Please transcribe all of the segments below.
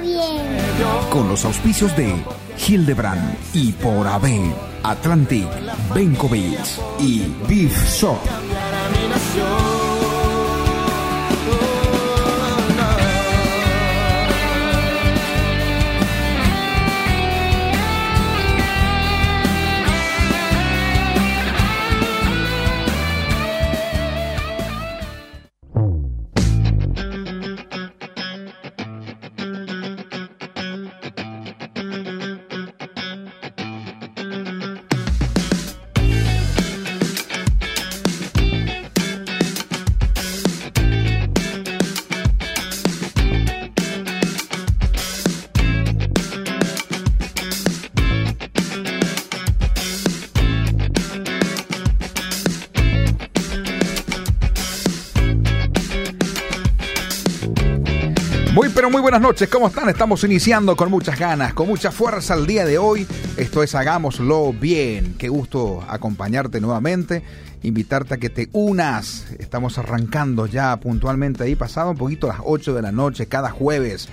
Bien. Con los auspicios de Hildebrand y por AB, Atlantic, Benkovic y Beef Shop. Buenas noches, ¿cómo están? Estamos iniciando con muchas ganas, con mucha fuerza el día de hoy. Esto es Hagámoslo Bien. Qué gusto acompañarte nuevamente, invitarte a que te unas. Estamos arrancando ya puntualmente ahí, pasado un poquito las 8 de la noche, cada jueves,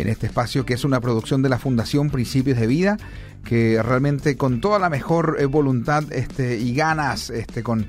en este espacio que es una producción de la Fundación Principios de Vida que realmente con toda la mejor eh, voluntad este, y ganas, este, con,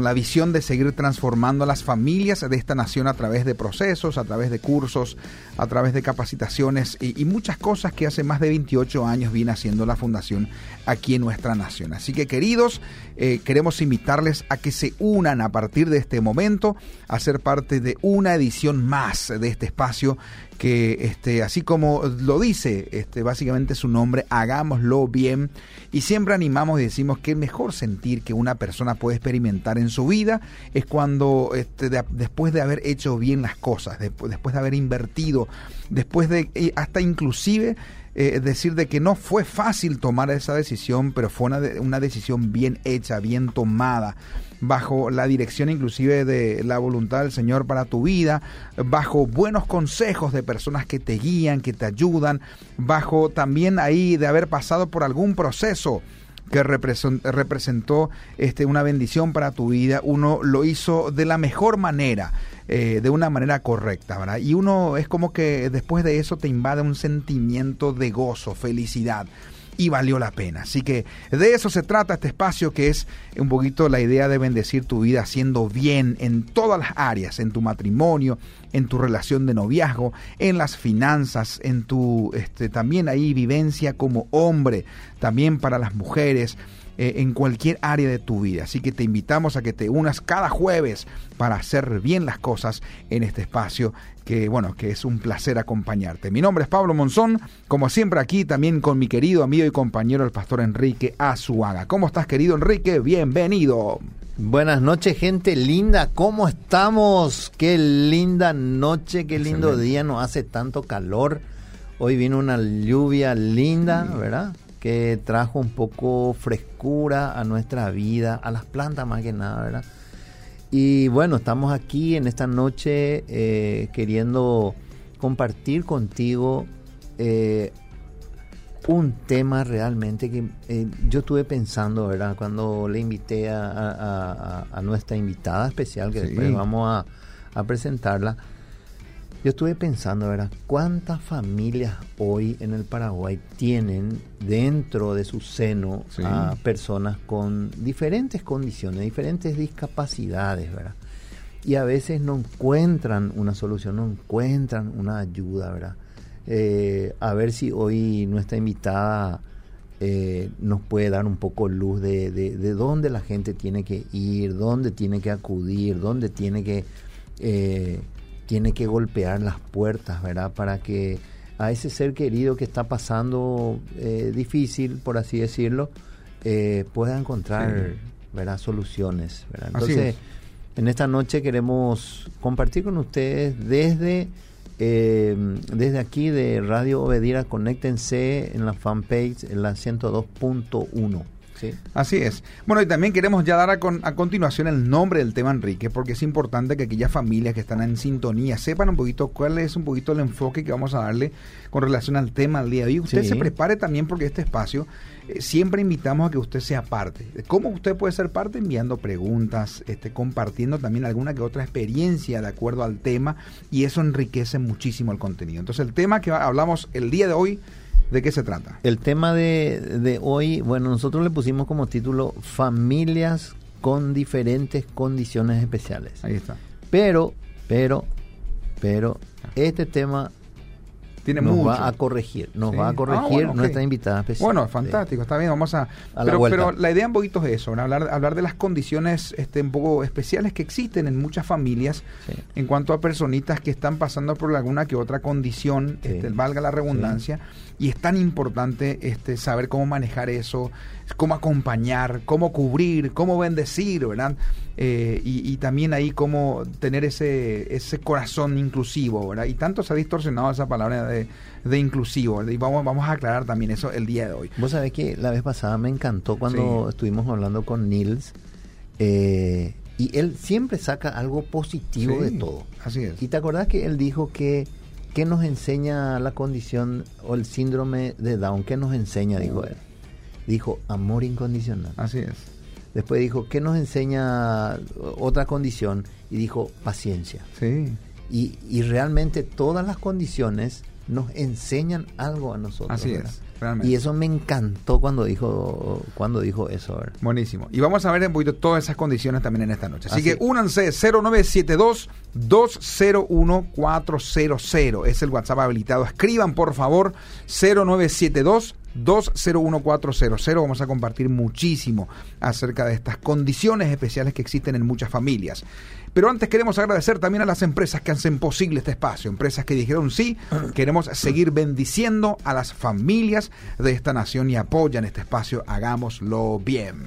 la visión de seguir transformando a las familias de esta nación a través de procesos, a través de cursos, a través de capacitaciones y, y muchas cosas que hace más de 28 años viene haciendo la Fundación aquí en nuestra nación. Así que queridos, eh, queremos invitarles a que se unan a partir de este momento a ser parte de una edición más de este espacio que este, así como lo dice este, básicamente su nombre, hagámoslo bien. Y siempre animamos y decimos que el mejor sentir que una persona puede experimentar en su vida es cuando este, de, después de haber hecho bien las cosas, después, después de haber invertido, después de hasta inclusive eh, decir de que no fue fácil tomar esa decisión, pero fue una, una decisión bien hecha, bien tomada bajo la dirección inclusive de la voluntad del Señor para tu vida, bajo buenos consejos de personas que te guían, que te ayudan, bajo también ahí de haber pasado por algún proceso que representó este, una bendición para tu vida, uno lo hizo de la mejor manera, eh, de una manera correcta, ¿verdad? Y uno es como que después de eso te invade un sentimiento de gozo, felicidad y valió la pena. Así que de eso se trata este espacio que es un poquito la idea de bendecir tu vida haciendo bien en todas las áreas, en tu matrimonio, en tu relación de noviazgo, en las finanzas, en tu este, también ahí vivencia como hombre, también para las mujeres en cualquier área de tu vida. Así que te invitamos a que te unas cada jueves para hacer bien las cosas en este espacio que bueno, que es un placer acompañarte. Mi nombre es Pablo Monzón, como siempre aquí también con mi querido amigo y compañero el pastor Enrique Azuaga. ¿Cómo estás querido Enrique? Bienvenido. Buenas noches, gente linda. ¿Cómo estamos? Qué linda noche, qué lindo Excelente. día. No hace tanto calor. Hoy vino una lluvia linda, ¿verdad? Que trajo un poco frescura a nuestra vida, a las plantas más que nada, ¿verdad? Y bueno, estamos aquí en esta noche eh, queriendo compartir contigo eh, un tema realmente que eh, yo estuve pensando, ¿verdad? Cuando le invité a, a, a nuestra invitada especial, que sí. después vamos a, presentarla, yo estuve pensando, ¿verdad? ¿Cuántas familias hoy en el Paraguay tienen dentro de su seno sí. a personas con diferentes condiciones, diferentes discapacidades, ¿verdad? Y a veces no encuentran una solución, no encuentran una ayuda, ¿verdad? Eh, a ver si hoy nuestra invitada eh, nos puede dar un poco luz de, de, de, dónde la gente tiene que ir, dónde tiene que acudir, dónde tiene que, eh, tiene que golpear las puertas, ¿verdad? Para que a ese ser querido que está pasando eh, difícil, por así decirlo, pueda encontrar sí. ¿verdad? soluciones. ¿verdad? Entonces, en esta noche queremos compartir con ustedes desde Eh, desde aquí de Radio Obedira, conéctense en la fanpage, en la 102.1. Así es. Bueno, y también queremos ya dar a, a, continuación el nombre del tema, Enrique, porque es importante que aquellas familias que están en sintonía sepan un poquito cuál es un poquito el enfoque que vamos a darle con relación al tema al día de hoy. Usted se prepare también porque este espacio eh, siempre invitamos a que usted sea parte. ¿Cómo usted puede ser parte? Enviando preguntas, este, compartiendo también alguna que otra experiencia de acuerdo al tema y eso enriquece muchísimo el contenido. Entonces el tema que hablamos el día de hoy ¿De qué se trata? El tema de, de hoy, bueno, nosotros le pusimos como título Familias con diferentes condiciones especiales. Ahí está. Pero, pero, pero, este tema nos va a corregir, nos va a corregir ah, nuestra invitada especial. Bueno, fantástico, está bien, vamos a... pero, la pero, la idea un poquito es eso, hablar, hablar de las condiciones este, un poco especiales que existen en muchas familias en cuanto a personitas que están pasando por alguna que otra condición, este, valga la redundancia, y es tan importante este, saber cómo manejar eso, cómo acompañar, cómo cubrir, cómo bendecir, ¿verdad? Eh, y, también ahí cómo tener ese, ese corazón inclusivo, ¿verdad? Y tanto se ha distorsionado esa palabra de, de inclusivo, y vamos, vamos a aclarar también eso el día de hoy. Vos sabés que la vez pasada me encantó cuando estuvimos hablando con Nils, eh, y él siempre saca algo positivo de todo. Así es. Y te acordás que él dijo que ¿qué nos enseña la condición o el síndrome de Down? ¿Qué nos enseña? Dijo él. Dijo, amor incondicional. Así es. Después dijo, ¿qué nos enseña otra condición? Y dijo, paciencia. Sí. Y, y realmente todas las condiciones nos enseñan algo a nosotros. Así es. Y eso me encantó cuando dijo cuando dijo eso. Buenísimo. Y vamos a ver un poquito todas esas condiciones también en esta noche. Así, que únanse 0972 201 400 es el WhatsApp habilitado. Escriban por favor 0972 201400. Vamos a compartir muchísimo acerca de estas condiciones especiales que existen en muchas familias. Pero antes queremos agradecer también a las empresas que hacen posible este espacio, empresas que dijeron sí, queremos seguir bendiciendo a las familias de esta nación y apoyan este espacio, hagámoslo bien.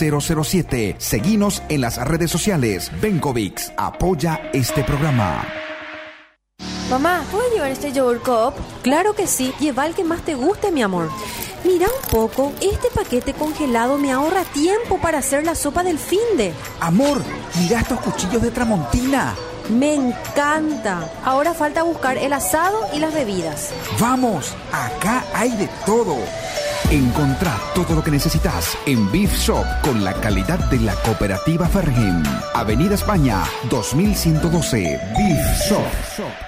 1007. Seguinos en las redes sociales. Benkovics apoya este programa. Mamá, ¿puedo llevar este yogurt cup? Claro que sí. Lleva el que más te guste, mi amor. Mira un poco, este paquete congelado me ahorra tiempo para hacer la sopa del finde. Amor, mira estos cuchillos de Tramontina. Me encanta. Ahora falta buscar el asado y las bebidas. Vamos, acá hay de todo. Encontrá todo lo que necesitas en Beef Shop con la calidad de la cooperativa Fergen. Avenida España, 2112. Beef Shop.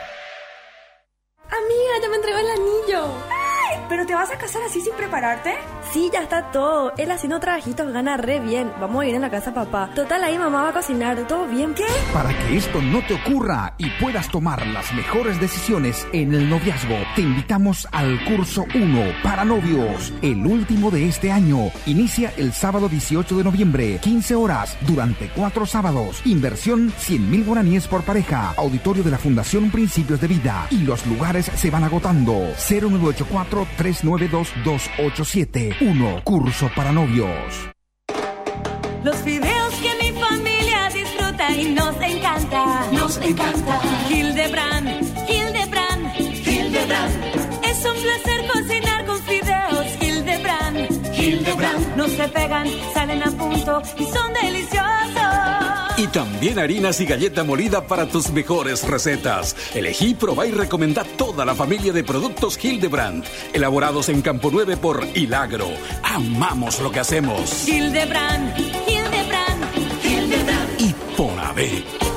¿Pero te vas a casar así sin prepararte? Sí, ya está todo. Él haciendo trabajitos gana re bien. Vamos a ir en la casa papá. Total, ahí mamá va a cocinar. ¿Todo bien? ¿Qué? Para que esto no te ocurra y puedas tomar las mejores decisiones en el noviazgo, te invitamos al curso 1 para novios. El último de este año. Inicia el sábado 18 de noviembre, 15 horas, durante cuatro sábados. Inversión 100 mil guaraníes por pareja. Auditorio de la Fundación Principios de Vida. Y los lugares se van agotando. 0984 392 1. Curso para novios. Los videos que mi familia disfruta y nos encanta. Nos encanta. Hildebrand, Hildebrand, Hildebrand. Es un placer cocinar con fideos Hildebrand. Hildebrand. No se pegan, salen a punto y son deliciosos. Y también harinas y galleta molida para tus mejores recetas. Elegí, probá y recomendá toda la familia de productos Hildebrand, elaborados en Campo 9 por Hilagro. Amamos lo que hacemos. Hildebrand, Hildebrand, Hildebrand. Y por haber.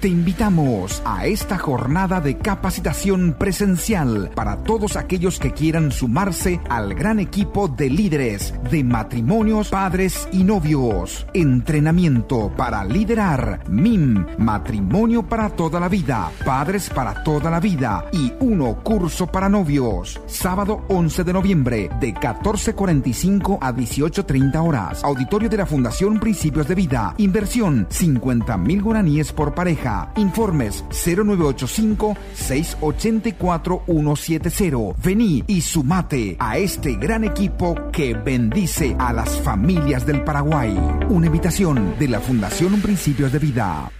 Te invitamos a esta jornada de capacitación presencial para todos aquellos que quieran sumarse al gran equipo de líderes de matrimonios, padres y novios. Entrenamiento para liderar MIM, matrimonio para toda la vida, padres para toda la vida y uno curso para novios. Sábado 11 de noviembre de 14.45 a 18.30 horas. Auditorio de la Fundación Principios de Vida. Inversión 50 mil guaraníes por pareja. Informes 0985-684-170. Vení y sumate a este gran equipo que bendice a las familias del Paraguay. Una invitación de la Fundación Principios de Vida.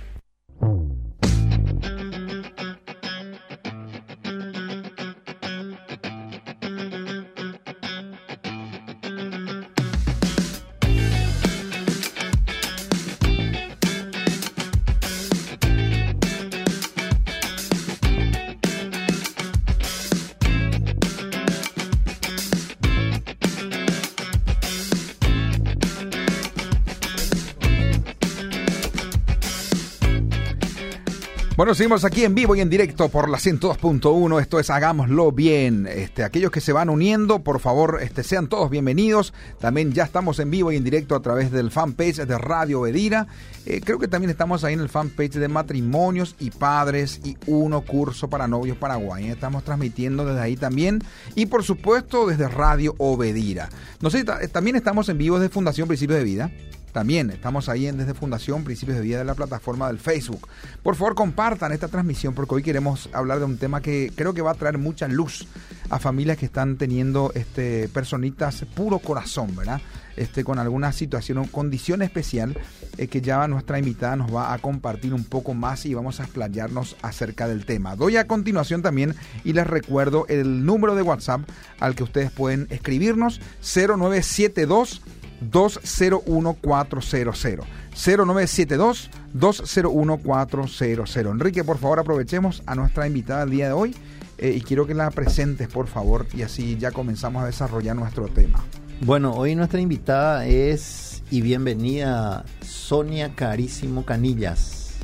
Bueno, seguimos aquí en vivo y en directo por la 102.1. Esto es Hagámoslo Bien. Este, aquellos que se van uniendo, por favor, este, sean todos bienvenidos. También ya estamos en vivo y en directo a través del fanpage de Radio Bedira. Eh, creo que también estamos ahí en el fanpage de Matrimonios y Padres y Uno Curso para Novios Paraguay. Estamos transmitiendo desde ahí también. Y por supuesto desde Radio Obedira. No sé, también estamos en vivo desde Fundación Principios de Vida. También estamos ahí en desde Fundación Principios de Vida de la plataforma del Facebook. Por favor, compartan esta transmisión porque hoy queremos hablar de un tema que creo que va a traer mucha luz a familias que están teniendo este personitas puro corazón, ¿verdad? Este, con alguna situación o condición especial eh, que ya nuestra invitada nos va a compartir un poco más y vamos a explayarnos acerca del tema. Doy a continuación también y les recuerdo el número de WhatsApp al que ustedes pueden escribirnos 0972 201-400. 0972-201-400. Enrique, por favor, aprovechemos a nuestra invitada el día de hoy eh, y quiero que la presentes, por favor, y así ya comenzamos a desarrollar nuestro tema. Bueno, hoy nuestra invitada es y bienvenida Sonia Carísimo Canillas.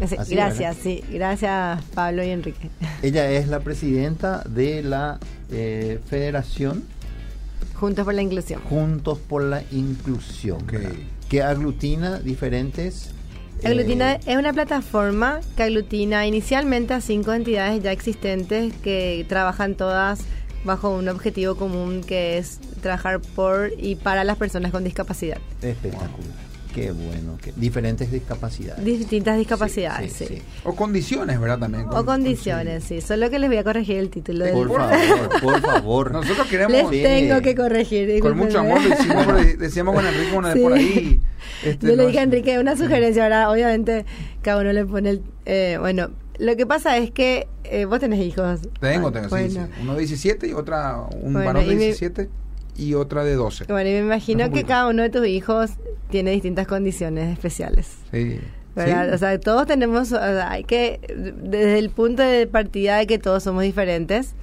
Así, gracias, sí, gracias Pablo y Enrique. Ella es la presidenta de la eh, Federación Juntos por la Inclusión. Juntos por la Inclusión. Que aglutina diferentes... Aglutina eh, es una plataforma que aglutina inicialmente a cinco entidades ya existentes que trabajan todas bajo un objetivo común que es trabajar por y para las personas con discapacidad. Espectacular. Qué bueno, diferentes discapacidades. Distintas discapacidades, sí, O condiciones, ¿verdad? También. o condiciones, sí. Solo que les voy a corregir el título. Del... Por favor, por favor. Nosotros queremos... Les tengo que corregir. Con mucho amor lo hicimos, decíamos con Enrique una vez por ahí. Este, Yo le dije a Enrique una sugerencia, ahora obviamente cada uno le pone el... Eh, bueno, lo que pasa es que eh, vos tenés hijos. Tengo, tengo, sí, sí, Uno de 17 y otra, un varón de 17 y otra de 12. Bueno, y me imagino que cada uno de tus hijos tiene distintas condiciones especiales. Sí. ¿verdad? O sea, todos tenemos, hay que, desde el punto de partida de que todos somos diferentes,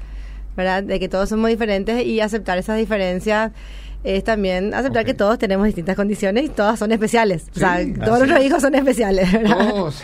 ¿verdad? De que todos somos diferentes y aceptar esas diferencias es también aceptar que todos tenemos distintas condiciones y todas son especiales. o sea, todos nuestros hijos son especiales, ¿verdad? Todos.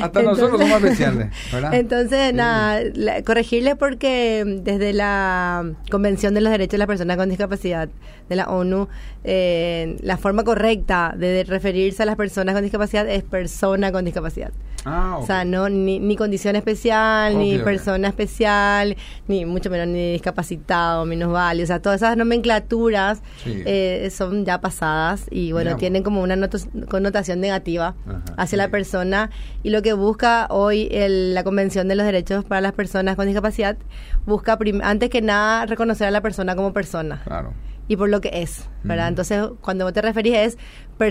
Hasta nosotros somos especiales, ¿verdad? Entonces, nada, corregirle porque desde la Convención de los Derechos de las Personas con Discapacidad de la ONU, eh, la forma correcta de referirse a las personas con discapacidad es persona con discapacidad. Ah, O sea, no ni, ni condición especial, ni persona especial, ni mucho menos ni discapacitado, minusválido. O sea, todas esas nomenclaturas eh, son ya pasadas y bueno, tienen como una connotación negativa hacia la persona. Y lo que busca hoy el, la Convención de los Derechos para las Personas con Discapacidad, busca antes que nada reconocer a la persona como persona. Claro y por lo que es, ¿verdad? Entonces, cuando vos te referís es,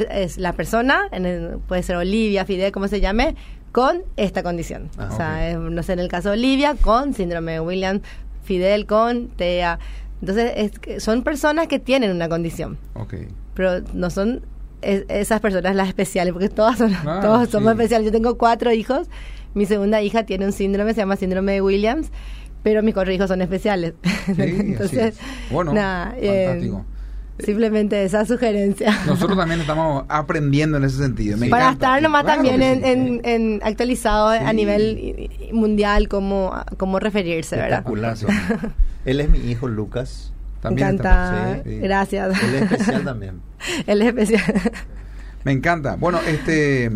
es la persona, en puede ser Olivia, Fidel, como se llame, con esta condición. Ah, o sea, no sé, en el caso de Olivia, con síndrome de Williams, Fidel con TEA. Entonces, es, son personas que tienen una condición. Okay. Pero no son esas personas las especiales, porque todas son, todos somos especiales. Yo tengo cuatro hijos. Mi segunda hija tiene un síndrome, se llama síndrome de Williams pero mis hijos son especiales. Entonces, bueno, nada, fantástico. Simplemente esa sugerencia. Nosotros también estamos aprendiendo en ese sentido. Para estar nomás también en, en, actualizado a nivel mundial cómo, cómo referirse, ¿verdad? Él es mi hijo Lucas. También Me encanta. Gracias. Él es especial también. Él es especial. Me encanta. Bueno, este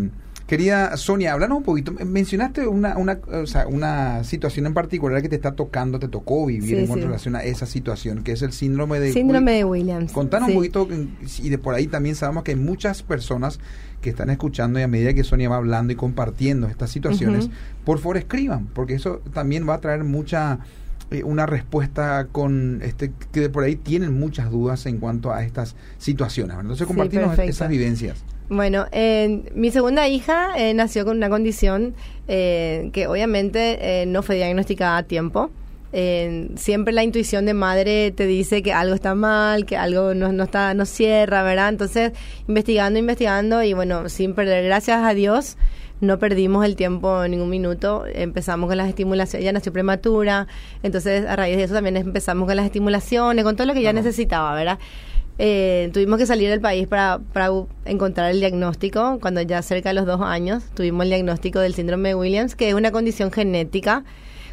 Querida Sonia, háblanos un poquito. Mencionaste una, una, o sea, una situación en particular que te está tocando, te tocó vivir en relación a esa situación, que es el síndrome de Síndrome de Williams. Contanos un poquito, y de por ahí también sabemos que hay muchas personas que están escuchando y a medida que Sonia va hablando y compartiendo estas situaciones, por favor escriban, porque eso también va a traer mucha eh, una respuesta con este que de por ahí tienen muchas dudas en cuanto a estas situaciones. Entonces compartimos esas vivencias. Bueno, mi segunda hija eh, nació con una condición eh, que obviamente no fue diagnosticada a tiempo. siempre la intuición de madre te dice que algo está mal, que algo no, no, está, no cierra, ¿verdad? Entonces, investigando, investigando y bueno, sin perder, gracias a Dios, no perdimos el tiempo en ningún minuto. Empezamos con las estimulaciones, ella nació prematura, entonces a raíz de eso también empezamos con las estimulaciones, con todo lo que ella necesitaba, ¿verdad? Eh, tuvimos que salir del país para, para encontrar el diagnóstico. Cuando ya cerca de los dos años tuvimos el diagnóstico del síndrome de Williams, que es una condición genética.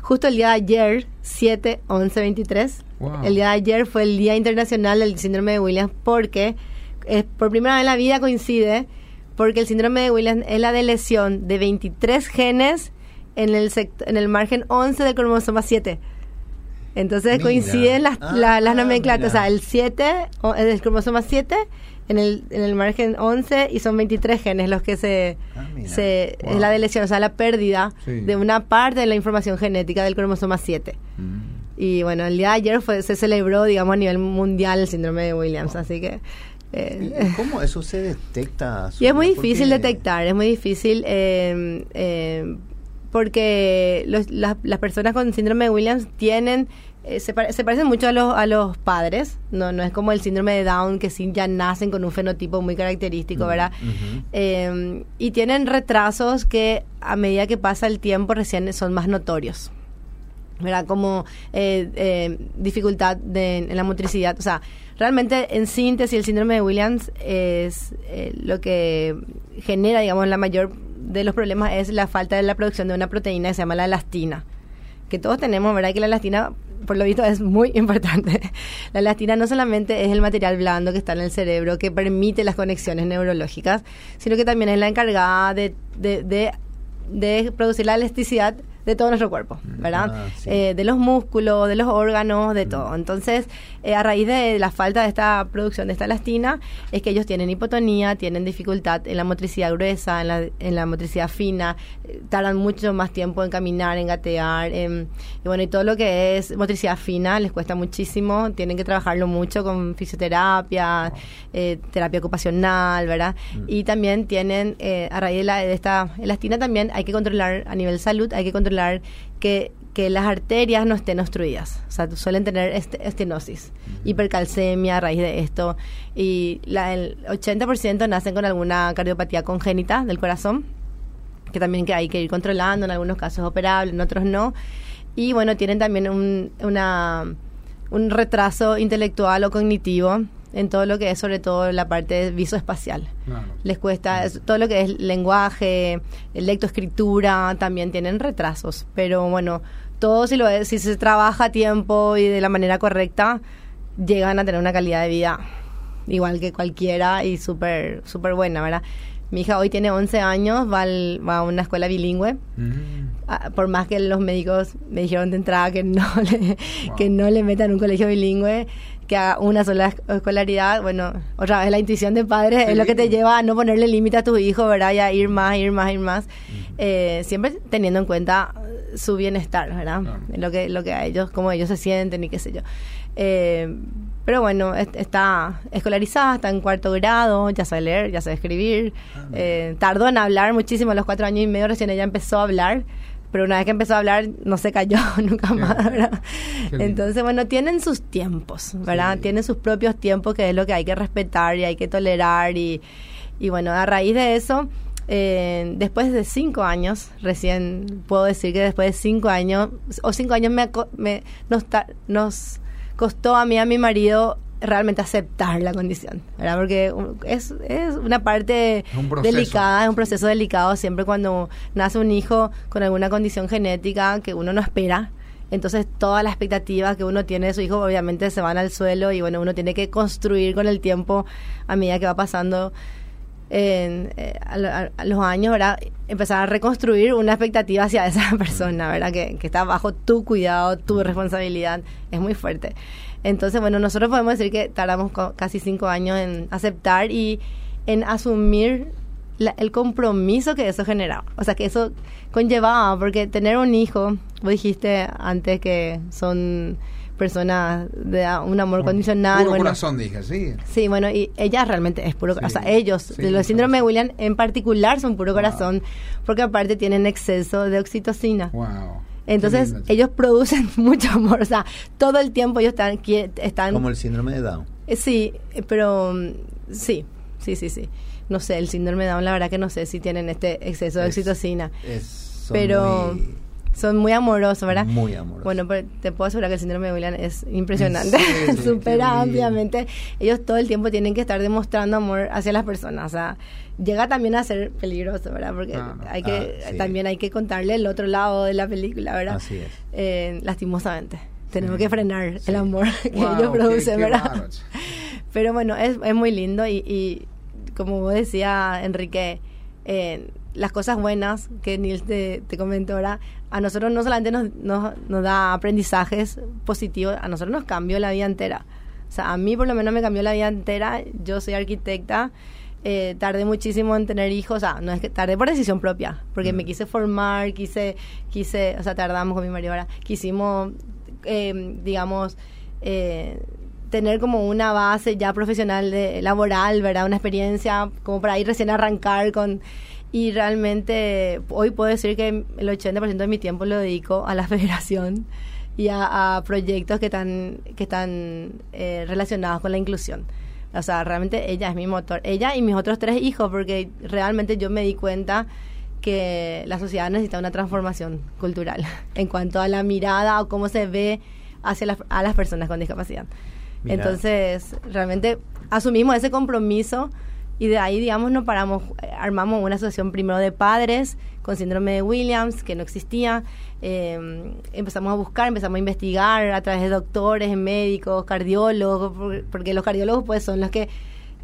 Justo el día de ayer, 7, 11, 23, el día de ayer fue el Día Internacional del Síndrome de Williams porque es, por primera vez en la vida coincide porque el síndrome de Williams es la de lesión de 23 genes en el, en el margen 11 del cromosoma 7. Entonces coinciden las, ah, las nomenclaturas, o sea, el 7, el cromosoma 7 en el, en el margen 11 y son 23 genes los que se, ah, se es la deleción, o sea, la pérdida de una parte de la información genética del cromosoma 7. Mm. Y bueno, el día de ayer fue, se celebró, digamos, a nivel mundial el síndrome de Williams, así que... Eh, ¿Cómo eso se detecta? Y es muy difícil detectar, es muy difícil eh, eh, porque las personas con síndrome de Williams tienen eh, se, se, parecen mucho a los, a los padres, no no es como el síndrome de Down que sí ya nacen con un fenotipo muy característico, ¿verdad? Em, y tienen retrasos que a medida que pasa el tiempo recién son más notorios. ¿verdad? Como eh, dificultad en la motricidad. O sea, realmente en síntesis el síndrome de Williams es lo que genera, digamos, la mayor de los problemas es la falta de la producción de una proteína que se llama la elastina. Que todos tenemos, ¿verdad? Que la elastina, por lo visto, es muy importante. La elastina no solamente es el material blando que está en el cerebro, que permite las conexiones neurológicas, sino que también es la encargada de, de, de producir la elasticidad de todo nuestro cuerpo, mm, ¿verdad? Ah, eh, de los músculos, de los órganos, de mm. todo. Entonces, eh, a raíz de la falta de esta producción de esta elastina, es que ellos tienen hipotonía, tienen dificultad en la motricidad gruesa, en la, en la motricidad fina, eh, tardan mucho más tiempo en caminar, en gatear, y bueno, y todo lo que es motricidad fina les cuesta muchísimo, tienen que trabajarlo mucho con fisioterapia, terapia ocupacional, ¿verdad? Mm. Y también tienen, a raíz de, la, de esta elastina también hay que controlar a nivel salud, hay que controlar que, que las arterias no estén obstruidas. O sea, suelen tener este, estenosis, hipercalcemia a raíz de esto. Y la, el 80% nacen con alguna cardiopatía congénita del corazón, que también que hay que ir controlando, en algunos casos operable, en otros no. Y bueno, tienen también un, una, un retraso intelectual o cognitivo en todo lo que es sobre todo la parte visoespacial. Les cuesta todo lo que es lenguaje, lectoescritura, también tienen retrasos, pero bueno, todo si lo es, si se trabaja a tiempo y de la manera correcta, llegan a tener una calidad de vida igual que cualquiera y súper súper buena, ¿verdad? Mi hija hoy tiene 11 años, va, va a una escuela bilingüe. Mm. Ah, por más que los médicos me dijeron de entrada que no le, que no le metan un colegio bilingüe, que haga una sola escolaridad, bueno, otra vez la intuición de padres es lo que te lleva a no ponerle límite a tu hijo, ¿verdad? Y a ir más, ir más, ir más. Eh, siempre teniendo en cuenta su bienestar, ¿verdad? Lo que lo que a ellos, cómo ellos se sienten y qué sé yo. Eh, pero bueno, está escolarizada, está en cuarto grado, ya sabe leer, ya sabe escribir. Ah, eh, tardó en hablar muchísimo, a los cuatro años y medio recién ella empezó a hablar pero una vez que empezó a hablar no se cayó nunca más, ¿verdad? Entonces, bueno, tienen sus tiempos, ¿verdad? Tienen sus propios tiempos que es lo que hay que respetar y hay que tolerar y, y bueno, a raíz de eso, eh, después de cinco años, recién puedo decir que después de cinco años, o cinco años me, me nos, nos costó a mí, a mi marido, realmente aceptar la condición, ¿verdad? Porque es, es una parte delicada, es un proceso delicado siempre cuando nace un hijo con alguna condición genética que uno no espera. Entonces todas las expectativas que uno tiene de su hijo obviamente se van al suelo y bueno, uno tiene que construir con el tiempo a medida que va pasando en, eh, a, los años, ¿verdad? Empezar a reconstruir una expectativa hacia esa persona, ¿verdad? Que, que está bajo tu cuidado, tu responsabilidad. Es muy fuerte. Entonces, bueno, nosotros podemos decir que tardamos casi cinco años en aceptar y en asumir el compromiso que eso generaba. O sea, que eso conllevaba, porque tener un hijo, vos dijiste antes que son personas de un amor condicional. Puro corazón, dije, sí. Sí, bueno, y ella realmente es puro corazón. O sea, ellos, de los síndrome de William en particular, son puro corazón, porque aparte tienen exceso de oxitocina. Wow. Entonces, ellos producen mucho amor. O sea, todo el tiempo ellos están. están Como el síndrome de Down. Eh, sí, eh, pero mm, sí, sí, sí, sí. No sé, el síndrome de Down, la verdad que no sé si tienen este exceso de oxitocina. Es, pero son muy amorosos, ¿verdad? Muy amorosos. Bueno, pero te puedo asegurar que el síndrome de William es impresionante. Supera ampliamente. Ellos todo el tiempo tienen que estar demostrando amor hacia las personas. O sea, llega también a ser peligroso, ¿verdad? Porque hay que ah, también hay que contarle el otro lado de la película, ¿verdad? Así es. Eh, lastimosamente. Tenemos que frenar el amor que ellos producen, ¿verdad? Pero bueno, es, es muy lindo y, y como decía Enrique, eh, las cosas buenas que Nils te, te comentó ahora, a nosotros no solamente nos, nos, nos, da aprendizajes positivos, a nosotros nos cambió la vida entera. O sea, a mí por lo menos me cambió la vida entera. Yo soy arquitecta, eh, tardé muchísimo en tener hijos, o sea, no es que tardé por decisión propia, porque me mm. quise formar, quise, quise, o sea, tardamos con mi marido ahora, quisimos, eh, digamos, eh, tener como una base ya profesional, de, laboral, ¿verdad? Una experiencia como para ir recién arrancar con y realmente hoy puedo decir que el 80% de mi tiempo lo dedico a la federación y a, proyectos que están, que están eh, relacionados con la inclusión. O sea, realmente ella es mi motor. Ella y mis otros tres hijos, porque realmente yo me di cuenta que la sociedad necesita una transformación cultural en cuanto a la mirada o cómo se ve hacia las, a las personas con discapacidad. Entonces, realmente asumimos ese compromiso y de ahí, digamos, nos paramos, armamos una asociación primero de padres con síndrome de Williams, que no existía. Eh, empezamos a buscar, empezamos a investigar a través de doctores, médicos, cardiólogos, porque los cardiólogos pues son los que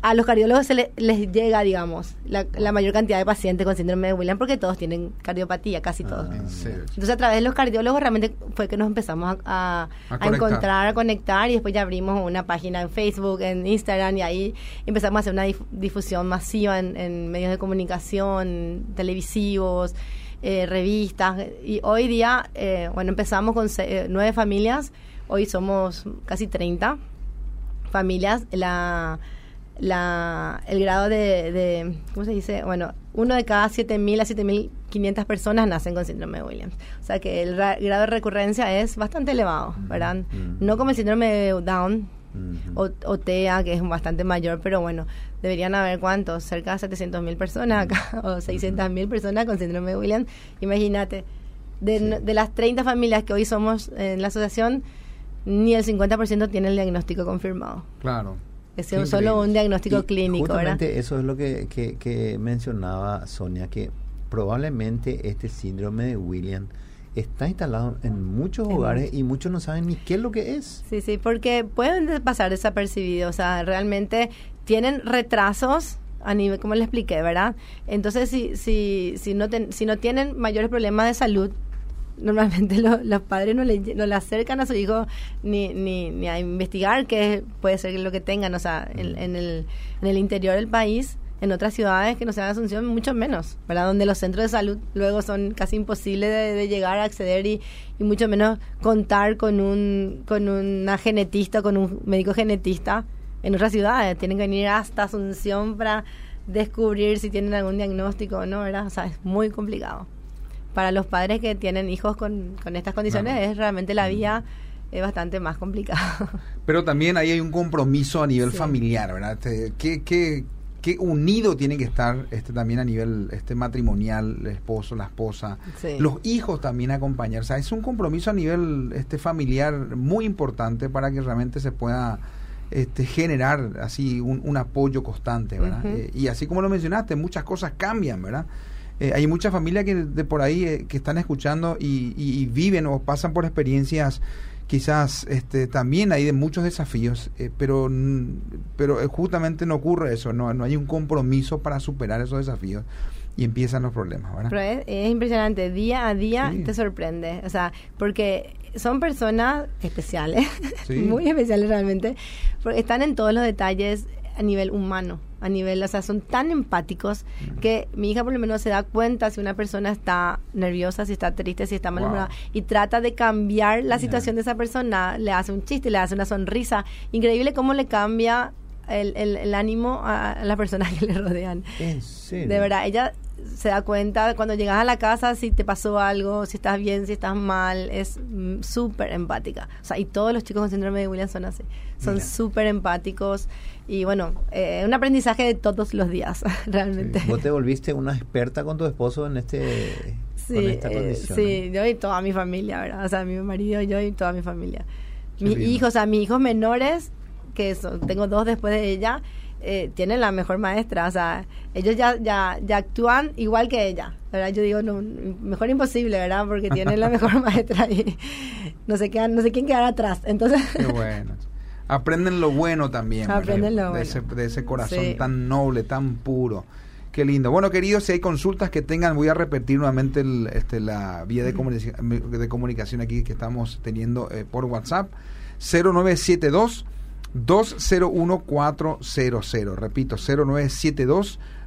a los cardiólogos se les llega, digamos, la, mayor cantidad de pacientes con síndrome de Williams porque todos tienen cardiopatía, casi todos. Ah, Entonces, a través de los cardiólogos realmente fue que nos empezamos a, encontrar, a conectar y después ya abrimos una página en Facebook, en Instagram y ahí empezamos a hacer una difusión masiva en, medios de comunicación, televisivos, eh, revistas. Y hoy día, eh, bueno, empezamos con eh, nueve familias, hoy somos casi 30 familias. La la, el grado de, de, ¿cómo se dice? Bueno, uno de cada 7.000 a 7.500 personas nacen con síndrome de Williams. O sea que el grado de recurrencia es bastante elevado, ¿verdad? No como el síndrome de Down o, TEA, que es bastante mayor, pero bueno, deberían haber cuántos, cerca de 700.000 personas acá, o 600.000 personas con síndrome de Williams. Imagínate, de, de las 30 familias que hoy somos en la asociación, ni el 50% tiene el diagnóstico confirmado. Claro. Es solo un diagnóstico clínico, justamente eso es lo que, que, mencionaba Sonia, que probablemente este síndrome de William está instalado en muchos hogares y muchos no saben ni qué es lo que es. Sí, sí, porque pueden pasar desapercibidos, o sea, realmente tienen retrasos a nivel, como le expliqué, ¿verdad? Entonces, si, si, si, no, si no tienen mayores problemas de salud, normalmente los padres no le, no le acercan a su hijo ni, ni, ni, a investigar qué puede ser lo que tengan, o sea, en, en, el, en el interior del país, en otras ciudades que no sean Asunción, mucho menos, ¿verdad? Donde los centros de salud luego son casi imposibles de, llegar a acceder y, y, mucho menos contar con un con una genetista, con un médico genetista en otras ciudades. Tienen que venir hasta Asunción para descubrir si tienen algún diagnóstico o no, ¿verdad? O sea, es muy complicado para los padres que tienen hijos con, con estas condiciones es realmente la vía es bastante más complicada. Pero también ahí hay un compromiso a nivel familiar, ¿verdad? ¿Qué, qué, qué unido tiene que estar este también a nivel este matrimonial, el esposo, la esposa, los hijos también acompañar. O sea, es un compromiso a nivel este familiar muy importante para que realmente se pueda este, generar así un, apoyo constante, ¿verdad? Eh, y así como lo mencionaste, muchas cosas cambian, ¿verdad? Eh, hay muchas familias que de por ahí eh, que están escuchando y, viven o pasan por experiencias quizás este, también hay de muchos desafíos, pero, pero justamente no ocurre eso, no, no hay un compromiso para superar esos desafíos y empiezan los problemas, ¿verdad? Pero es, impresionante, día a día te sorprende, o sea, porque son personas especiales, muy especiales realmente, porque están en todos los detalles a nivel humano, a nivel, o sea, son tan empáticos que mi hija por lo menos se da cuenta si una persona está nerviosa, si está triste, si está malhumorada y trata de cambiar la situación de esa persona, le hace un chiste, le hace una sonrisa, increíble cómo le cambia el, el, ánimo a, las personas que le rodean. De verdad, ella se da cuenta cuando llegas a la casa si te pasó algo, si estás bien, si estás mal, es mm, súper empática. O sea, y todos los chicos con síndrome de Williams son así, son súper empáticos y bueno, eh, un aprendizaje de todos los días, realmente. ¿Vos te volviste una experta con tu esposo en este sí, esta eh, sí, yo y toda mi familia, ¿verdad? O sea, mi marido, yo y toda mi familia. Mis hijos, o sea, mis hijos menores, que son, tengo dos después de ella, eh, tienen la mejor maestra, o sea, ellos ya, ya, ya actúan igual que ella, ¿verdad? Yo digo, no, mejor imposible, ¿verdad? Porque tienen la mejor maestra y no sé, qué, no sé quién quedar atrás, entonces... Qué bueno. Aprenden lo bueno también, Aprenden lo de, ese, de ese corazón tan noble, tan puro. Qué lindo. Bueno, queridos, si hay consultas que tengan, voy a repetir nuevamente este, la vía de, comunicación, de comunicación aquí que estamos teniendo eh, por WhatsApp. 0972 201-400. Repito,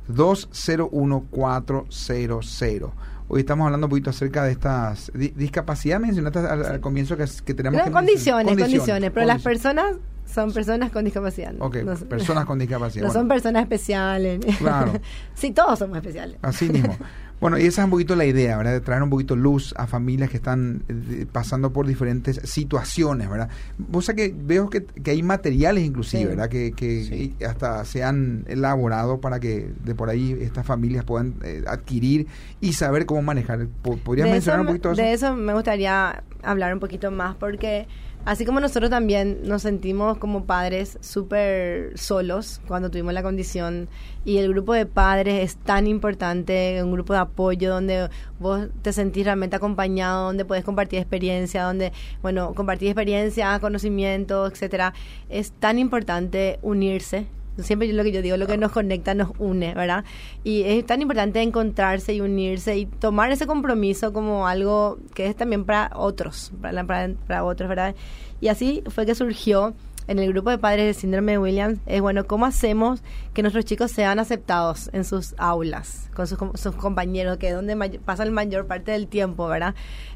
0972-201-400. Hoy estamos hablando un poquito acerca de estas discapacidad. Mencionaste al, comienzo que, que tenemos que condiciones, condiciones, pero las personas son personas con discapacidad. Ok, personas con discapacidad. No son personas especiales. Claro. sí, todos somos especiales. Así mismo. Bueno, y esa es un poquito la idea, ¿verdad? De traer un poquito luz a familias que están eh, pasando por diferentes situaciones, ¿verdad? Vos sabés que veo que, hay materiales inclusive, ¿verdad? Que, que hasta se han elaborado para que de por ahí estas familias puedan eh, adquirir y saber cómo manejar. ¿Podrías mencionar un poquito eso? De eso me gustaría hablar un poquito más porque Así como nosotros también nos sentimos como padres súper solos cuando tuvimos la condición y el grupo de padres es tan importante, un grupo de apoyo donde vos te sentís realmente acompañado, donde puedes compartir experiencia, donde, bueno, compartir experiencia, conocimiento, etcétera. Es tan importante unirse Siempre yo lo que yo digo, lo que nos conecta nos une, ¿verdad? Y es tan importante encontrarse y unirse y tomar ese compromiso como algo que es también para otros, para, para, otros, ¿verdad? Y así fue que surgió en el grupo de padres de síndrome de Williams es bueno cómo hacemos que nuestros chicos sean aceptados en sus aulas con sus, compañeros que es donde pasa la mayor parte del tiempo verdad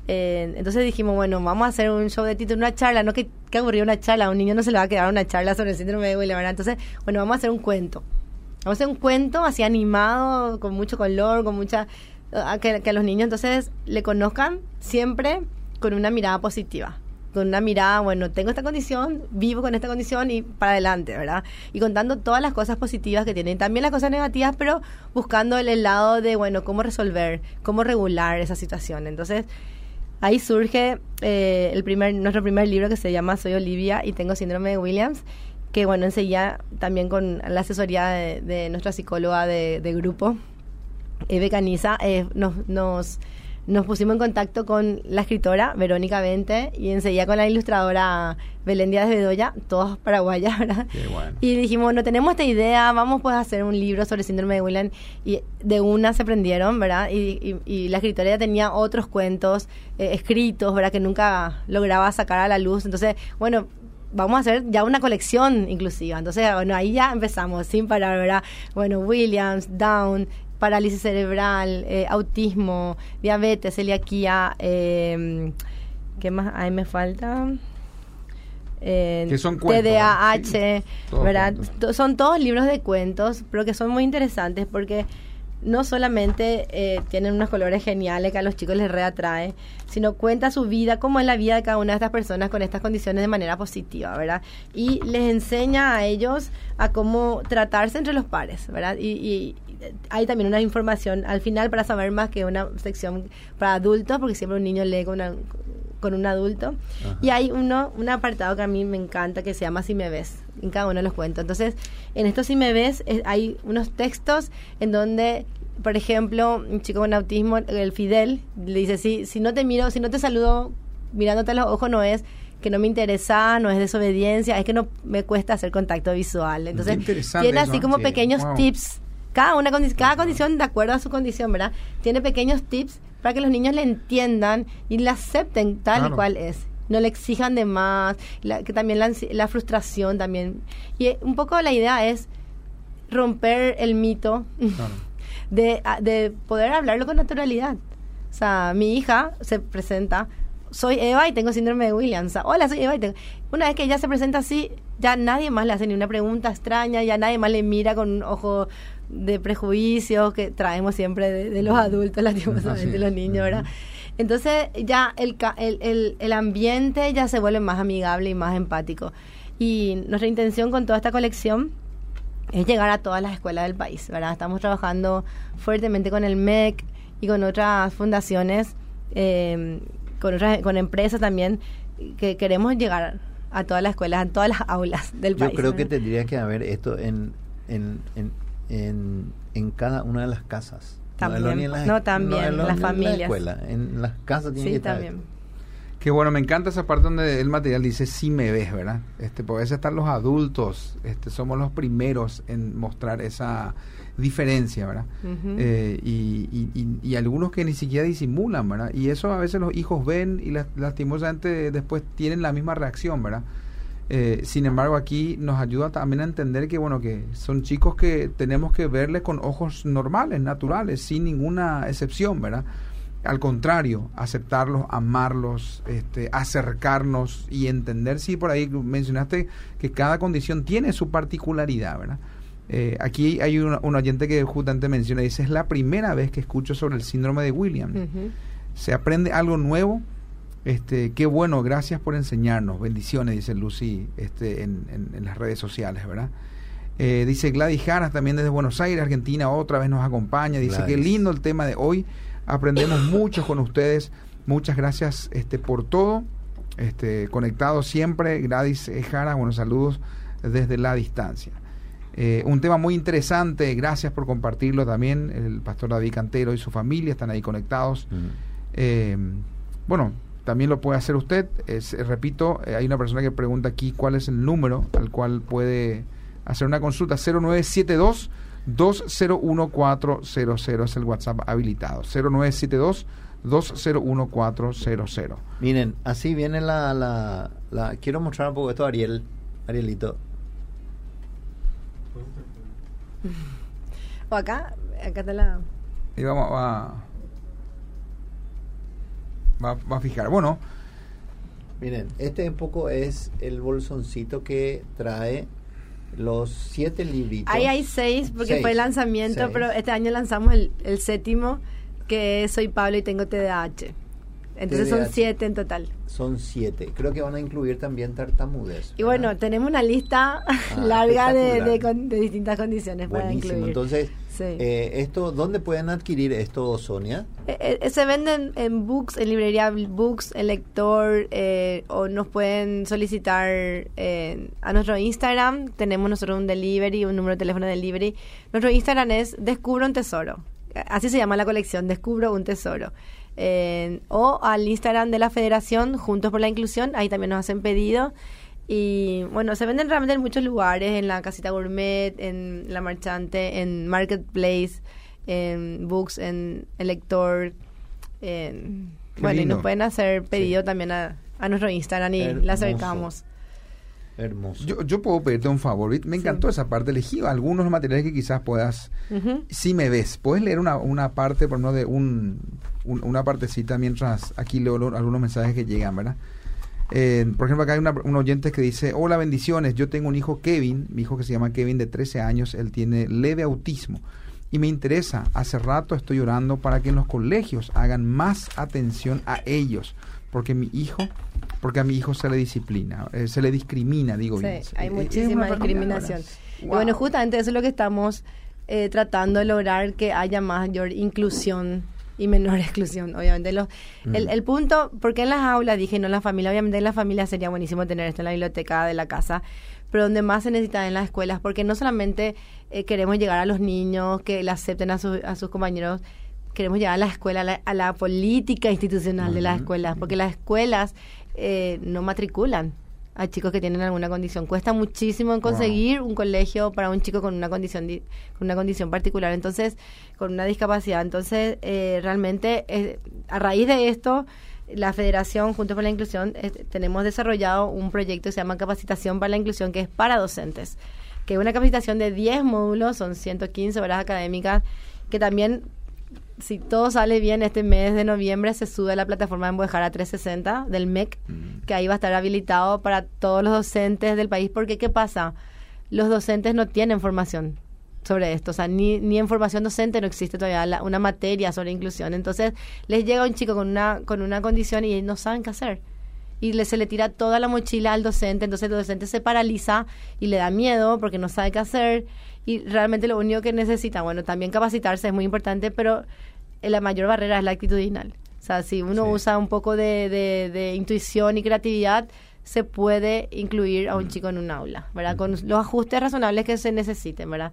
eh, entonces dijimos bueno vamos a hacer un show de título una charla no que, que aburrió una charla a un niño no se le va a quedar una charla sobre el síndrome de Williams ¿verdad? entonces bueno vamos a hacer un cuento. Vamos a hacer un cuento así animado con mucho color con mucha que, que a los niños entonces le conozcan siempre con una mirada positiva con una mirada, bueno, tengo esta condición, vivo con esta condición y para adelante, ¿verdad? Y contando todas las cosas positivas que tienen, también las cosas negativas, pero buscando el lado de, bueno, cómo resolver, cómo regular esa situación. Entonces, ahí surge eh, el primer, nuestro primer libro que se llama Soy Olivia y tengo síndrome de Williams, que bueno, enseguida también con la asesoría de, nuestra psicóloga de, grupo, Eve Caniza, eh, nos, nos nos pusimos en contacto con la escritora Verónica Vente y enseguida con la ilustradora Belén Díaz de Bedoya, todos paraguayas, ¿verdad? Y dijimos, no tenemos esta idea, vamos pues a hacer un libro sobre el síndrome de William y de una se prendieron, ¿verdad? Y, y, la escritora ya tenía otros cuentos eh, escritos, ¿verdad? Que nunca lograba sacar a la luz. Entonces, bueno, vamos a hacer ya una colección inclusiva. Entonces, bueno, ahí ya empezamos sin parar, ¿verdad? Bueno, Williams, Down, parálisis cerebral, eh, autismo, diabetes, celiaquía, eh, ¿qué más? Ahí me falta. Eh, son TDAH, ¿verdad? Son todos libros de cuentos, pero que son muy interesantes porque no solamente eh, tienen unos colores geniales que a los chicos les reatrae, sino cuenta su vida, cómo es la vida de cada una de estas personas con estas condiciones de manera positiva, ¿verdad? Y les enseña a ellos a cómo tratarse entre los pares, ¿verdad? y hay también una información al final para saber más que una sección para adultos, porque siempre un niño lee con una, con un adulto. Y hay uno, un apartado que a mí me encanta que se llama Si me ves. En cada uno de los cuentos. Entonces, en esto Si me ves, hay unos textos en donde por ejemplo, un chico con autismo, el Fidel, le dice, si, si no te miro, si no te saludo mirándote a los ojos, no es que no me interesa, no es desobediencia, es que no me cuesta hacer contacto visual. Entonces, tiene así como pequeños tips, cada, una cada condición de acuerdo a su condición, ¿verdad? Tiene pequeños tips para que los niños le entiendan y le acepten tal y cual es. No le exijan de más, que también la, frustración también. Y un poco la idea es romper el mito de, de poder hablarlo con naturalidad. O sea, mi hija se presenta soy Eva y tengo síndrome de Williams. Hola, soy Eva y tengo... Una vez que ella se presenta así, ya nadie más le hace ni una pregunta extraña, ya nadie más le mira con un ojo de prejuicio que traemos siempre de, los adultos, lastimosamente, los niños, ¿verdad? Entonces ya el, el, el, ambiente ya se vuelve más amigable y más empático. Y nuestra intención con toda esta colección es llegar a todas las escuelas del país, ¿verdad? Estamos trabajando fuertemente con el MEC y con otras fundaciones eh, con otras con empresas también que queremos llegar a todas las escuelas, a todas las aulas del país. Yo creo que tendría que haber esto en, en, en, en, cada una de las casas. También, no, también, en las familias. En la escuela, en las casas tiene que estar también. Qué bueno, me encanta esa parte donde el material dice si me ves, ¿verdad? Este, puede estar los adultos, este, somos los primeros en mostrar esa diferencia, ¿verdad? Eh, y, y, algunos que ni siquiera disimulan, ¿verdad? Y eso a veces los hijos ven y lastimosamente después tienen la misma reacción, ¿verdad? Eh, sin embargo, aquí nos ayuda también a entender que, bueno, que son chicos que tenemos que verles con ojos normales, naturales, sin ninguna excepción, ¿verdad? Al contrario, aceptarlos, amarlos, este, acercarnos y entender, sí, por ahí mencionaste que cada condición tiene su particularidad, ¿verdad? Eh, aquí hay un, oyente que justamente menciona, dice, es la primera vez que escucho sobre el síndrome de William. Se aprende algo nuevo. Este, qué bueno, gracias por enseñarnos. Bendiciones, dice Lucy este, en, las redes sociales, ¿verdad? Eh, dice Gladys Jaras también desde Buenos Aires, Argentina, otra vez nos acompaña. Dice, qué lindo el tema de hoy. Aprendemos mucho con ustedes. Muchas gracias este, por todo. Este, conectado siempre. Gladys Jaras, buenos saludos desde la distancia. Eh, un tema muy interesante, gracias por compartirlo también. El pastor David Cantero y su familia están ahí conectados. Eh, bueno, también lo puede hacer usted. repito, eh, hay una persona que pregunta aquí cuál es el número al cual puede hacer una consulta. 0972 201400 es el WhatsApp habilitado. 0972 201400. Miren, así viene la, la, la, Quiero mostrar un poco esto a Ariel. Arielito, o acá, acá está la... Y vamos a... Va, va a fijar. Bueno. Miren, este un poco es el bolsoncito que trae los siete libritos. Ahí hay seis, porque fue el lanzamiento, pero este año lanzamos el, el séptimo, que es Soy Pablo y tengo TDAH. Entonces son siete en total. Son siete. Creo que van a incluir también tartamudez. Y bueno, tenemos una lista ah, larga de, de, distintas condiciones para incluir. Entonces, eh, esto, ¿dónde pueden adquirir esto, Sonia? Eh, eh, se venden en books, en librería books, en lector, o nos pueden solicitar a nuestro Instagram. Tenemos nosotros un delivery, un número de teléfono de delivery. Nuestro Instagram es Descubro un Tesoro. Así se llama la colección, Descubro un Tesoro o al Instagram de la Federación, Juntos por la Inclusión, ahí también nos hacen pedido. Y bueno, se venden realmente en muchos lugares, en la casita gourmet, en la marchante, en marketplace, en books, en el lector. bueno, y nos pueden hacer pedido también a, nuestro Instagram y le acercamos. Hermoso. Yo, yo puedo pedirte un favor. Me encantó esa parte. Elegí algunos materiales que quizás puedas. Si me ves, puedes leer una, una parte, por ejemplo, de un, una partecita mientras aquí leo algunos mensajes que llegan, ¿verdad? Eh, por ejemplo, acá hay una, un oyente que dice: Hola, bendiciones. Yo tengo un hijo, Kevin, mi hijo que se llama Kevin, de 13 años. Él tiene leve autismo. Y me interesa, hace rato estoy orando para que en los colegios hagan más atención a ellos. Porque mi hijo porque a mi hijo se le disciplina, eh, se le discrimina, digo sí, Hay muchísima discriminación. Y bueno, justamente eso es lo que estamos eh, tratando de lograr, que haya mayor inclusión y menor exclusión, obviamente. Los, el, el, punto, porque en las aulas dije, no en la familia, obviamente en la familia sería buenísimo tener esto en la biblioteca de la casa, pero donde más se necesita en las escuelas, porque no solamente eh, queremos llegar a los niños, que le acepten a, a sus compañeros, queremos llegar a la escuela, a la, política institucional de las escuelas, porque las escuelas eh, no matriculan a chicos que tienen alguna condición. Cuesta muchísimo conseguir un colegio para un chico con una condición con una condición particular, entonces con una discapacidad. Entonces, eh, realmente eh, a raíz de esto la Federación junto con la Inclusión tenemos desarrollado un proyecto que se llama Capacitación para la Inclusión que es para docentes, que es una capacitación de 10 módulos, son 115 horas académicas que también si todo sale bien, este mes de noviembre se sube a la plataforma de Embojara 360 del MEC, mm. que ahí va a estar habilitado para todos los docentes del país. Porque, ¿qué pasa? Los docentes no tienen formación sobre esto, o sea, ni, ni en formación docente no existe todavía una materia sobre inclusión. Entonces, les llega un chico con una, con una condición y no saben qué hacer. Y le, se le tira toda la mochila al docente, entonces el docente se paraliza y le da miedo porque no sabe qué hacer y realmente lo único que necesita, bueno, también capacitarse es muy importante, pero eh, la mayor barrera es la actitudinal. O sea, si uno usa un poco de, de, intuición y creatividad, se puede incluir a un mm. chico en un aula, ¿verdad? Con los ajustes razonables que se necesiten, ¿verdad?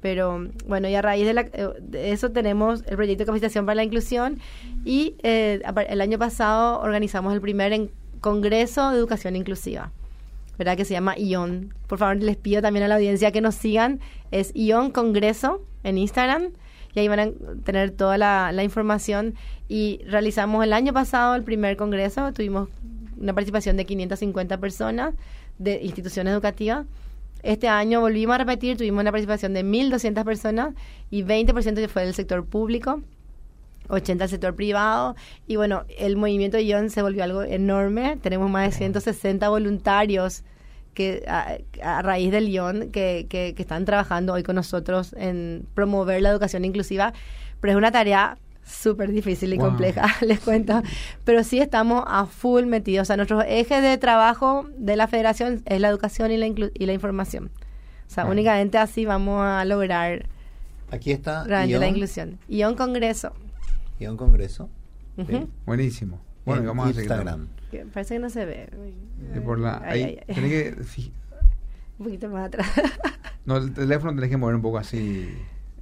Pero bueno, y a raíz de, eh, eso tenemos el proyecto de capacitación para la inclusión y eh, el año pasado organizamos el primer Congreso de Educación Inclusiva. ¿Verdad? Que se llama ION. Por favor, les pido también a la audiencia que nos sigan. Es ION Congreso en Instagram y ahí van a tener toda la, información. Y realizamos el año pasado el primer congreso, tuvimos una participación de 550 personas de instituciones educativas. Este año volvimos a repetir, tuvimos una participación de 1.200 personas y 20% fue del sector público. 80 del sector privado. Y bueno, el movimiento de ION se volvió algo enorme, tenemos más de 160 voluntarios que a, raíz del ION que, que, están trabajando hoy con nosotros en promover la educación inclusiva, pero es una tarea súper difícil y compleja, les cuento, pero sí estamos a full metidos, o sea, nuestro eje de trabajo de la federación es la educación y la, y la información, o sea, únicamente así vamos a lograr Aquí está la inclusión. ION Congreso. ION Congreso. Buenísimo. Bueno, y vamos a seguir. Instagram. Parece que no se ve. por la, ahí, que, un poquito más atrás. no, el teléfono tenés que mover un poco así,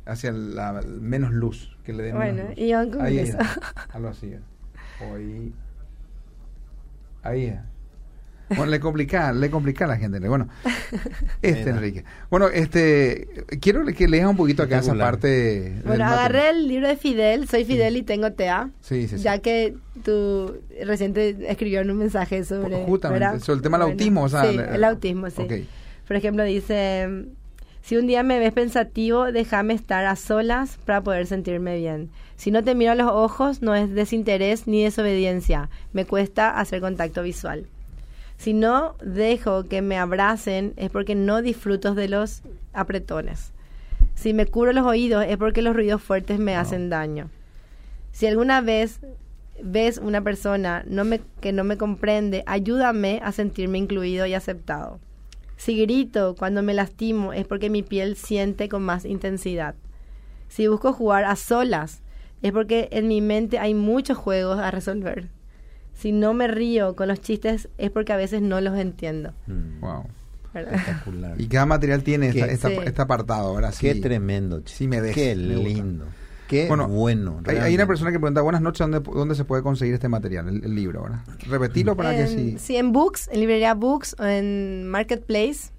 hacia la menos luz, que le dé Bueno, y con ahí eso. algo así. ahí. Ahí bueno, le complica, le complica a la gente. Bueno, este Enrique. Bueno, este, quiero que leas un poquito acá esa parte. Bueno, agarré el libro de Fidel, soy Fidel y tengo TEA. Sí, sí, Ya que tú reciente escribió un mensaje sobre. Justamente, sobre el tema del autismo. O sea, sí, el, autismo, sí. Por ejemplo, dice. Si un día me ves pensativo, déjame estar a solas para poder sentirme bien. Si no te miro a los ojos, no es desinterés ni desobediencia. Me cuesta hacer contacto visual. Si no dejo que me abracen es porque no disfruto de los apretones. Si me curo los oídos es porque los ruidos fuertes me hacen daño. Si alguna vez ves una persona no me, que no me comprende, ayúdame a sentirme incluido y aceptado. Si grito cuando me lastimo es porque mi piel siente con más intensidad. Si busco jugar a solas es porque en mi mente hay muchos juegos a resolver si no me río con los chistes es porque a veces no los entiendo. Wow. Mm. Espectacular. ¿Y cada material tiene este apartado? Ahora Qué tremendo. Sí, me deja, Qué lindo. Qué bueno. Hay, una persona que pregunta, buenas noches, ¿dónde, dónde se puede conseguir este material, el, libro? ahora? Repetirlo para que sí. Sí, en Books, en librería Books, en Marketplace.